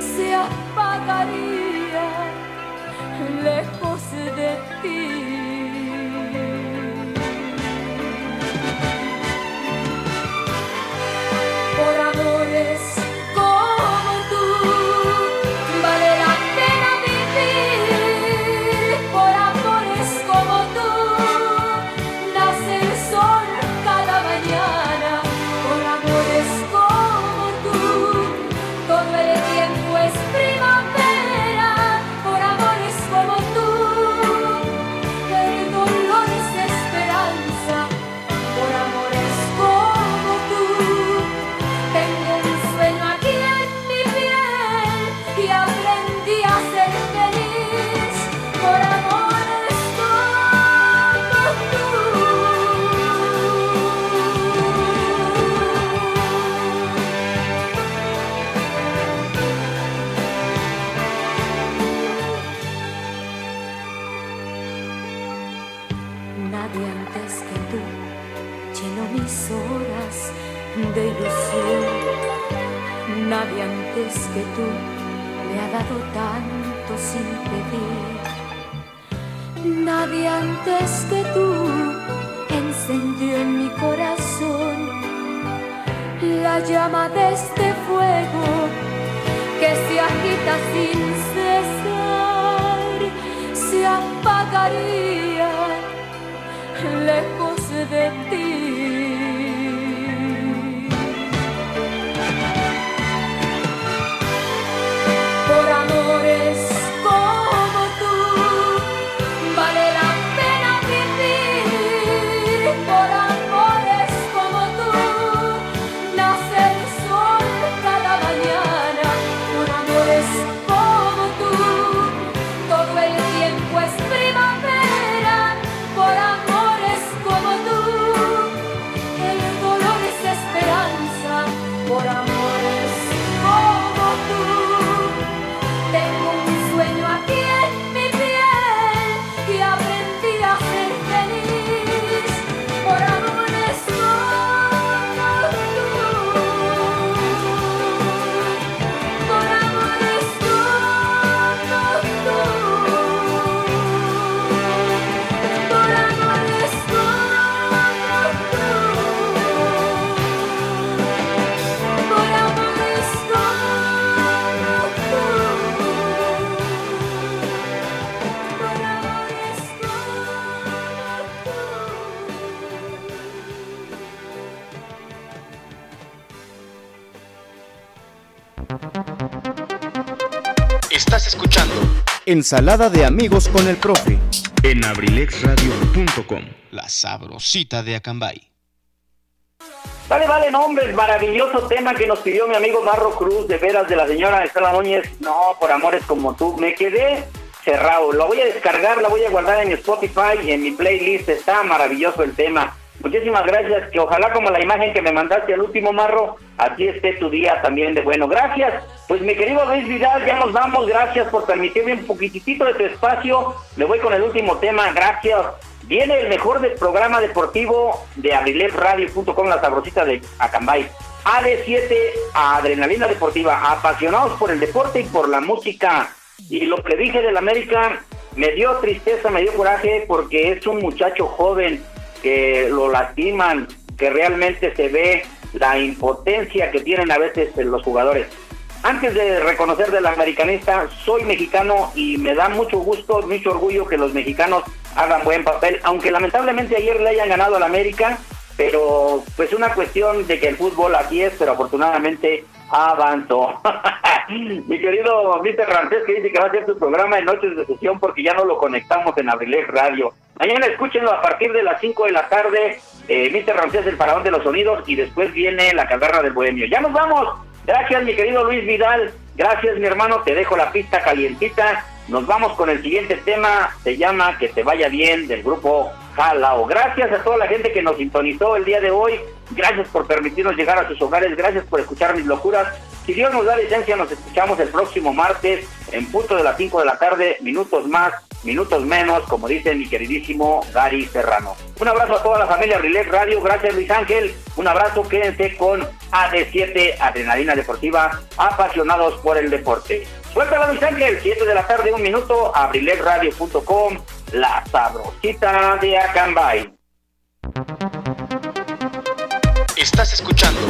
Se apagaría lejos de ti. Por amores Nadie antes que tú encendió en mi corazón la llama de este fuego que se agita sin cesar, se apagaría lejos de ti. Ensalada de amigos con el profe. en abrilexradio.com. La sabrosita de Acambay. Vale, vale, nombres, maravilloso tema que nos pidió mi amigo Marro Cruz, de veras, de la señora Estela Núñez. No, por amores como tú. Me quedé cerrado. Lo voy a descargar, la voy a guardar en mi Spotify y en mi playlist. Está maravilloso el tema. Muchísimas gracias. Que ojalá como la imagen que me mandaste al último Marro, aquí esté tu día también de bueno. Gracias. Pues mi querido Luis Vidal, ya nos vamos. Gracias por permitirme un poquitito de tu espacio. Me voy con el último tema. Gracias. Viene el mejor del programa deportivo de abriletradio.com, la sabrosita de Acambay. AD7, Adrenalina Deportiva, apasionados por el deporte y por la música. Y lo que dije del América me dio tristeza, me dio coraje porque es un muchacho joven que lo lastiman, que realmente se ve la impotencia que tienen a veces los jugadores. Antes de reconocer del americanista, soy mexicano y me da mucho gusto, mucho orgullo que los mexicanos hagan buen papel, aunque lamentablemente ayer le hayan ganado al América, pero pues una cuestión de que el fútbol aquí es, pero afortunadamente avanzó. Mi querido Mr. Rancés que dice que va a hacer su programa en noches de sesión porque ya no lo conectamos en Abrilex Radio. Mañana escúchenlo a partir de las 5 de la tarde, eh, Mr. Rancés, el paradón de los sonidos, y después viene la caverna del bohemio. ¡Ya nos vamos! Gracias, mi querido Luis Vidal. Gracias, mi hermano. Te dejo la pista calientita. Nos vamos con el siguiente tema. Se llama Que te vaya bien del grupo Jalao. Gracias a toda la gente que nos sintonizó el día de hoy. Gracias por permitirnos llegar a sus hogares. Gracias por escuchar mis locuras. Si Dios nos da licencia, nos escuchamos el próximo martes en punto de las 5 de la tarde, minutos más, minutos menos, como dice mi queridísimo Gary Serrano. Un abrazo a toda la familia Relax Radio. Gracias, Luis Ángel. Un abrazo. Quédense con AD7 Adrenalina Deportiva, apasionados por el deporte. Suéltala, Luis Ángel. 7 de la tarde, un minuto, abrilexradio.com, la sabrosita de Acambay. Estás escuchando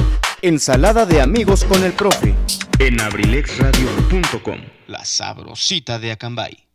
Ensalada de amigos con el profe. en abrilexradio.com. La sabrosita de Acambay.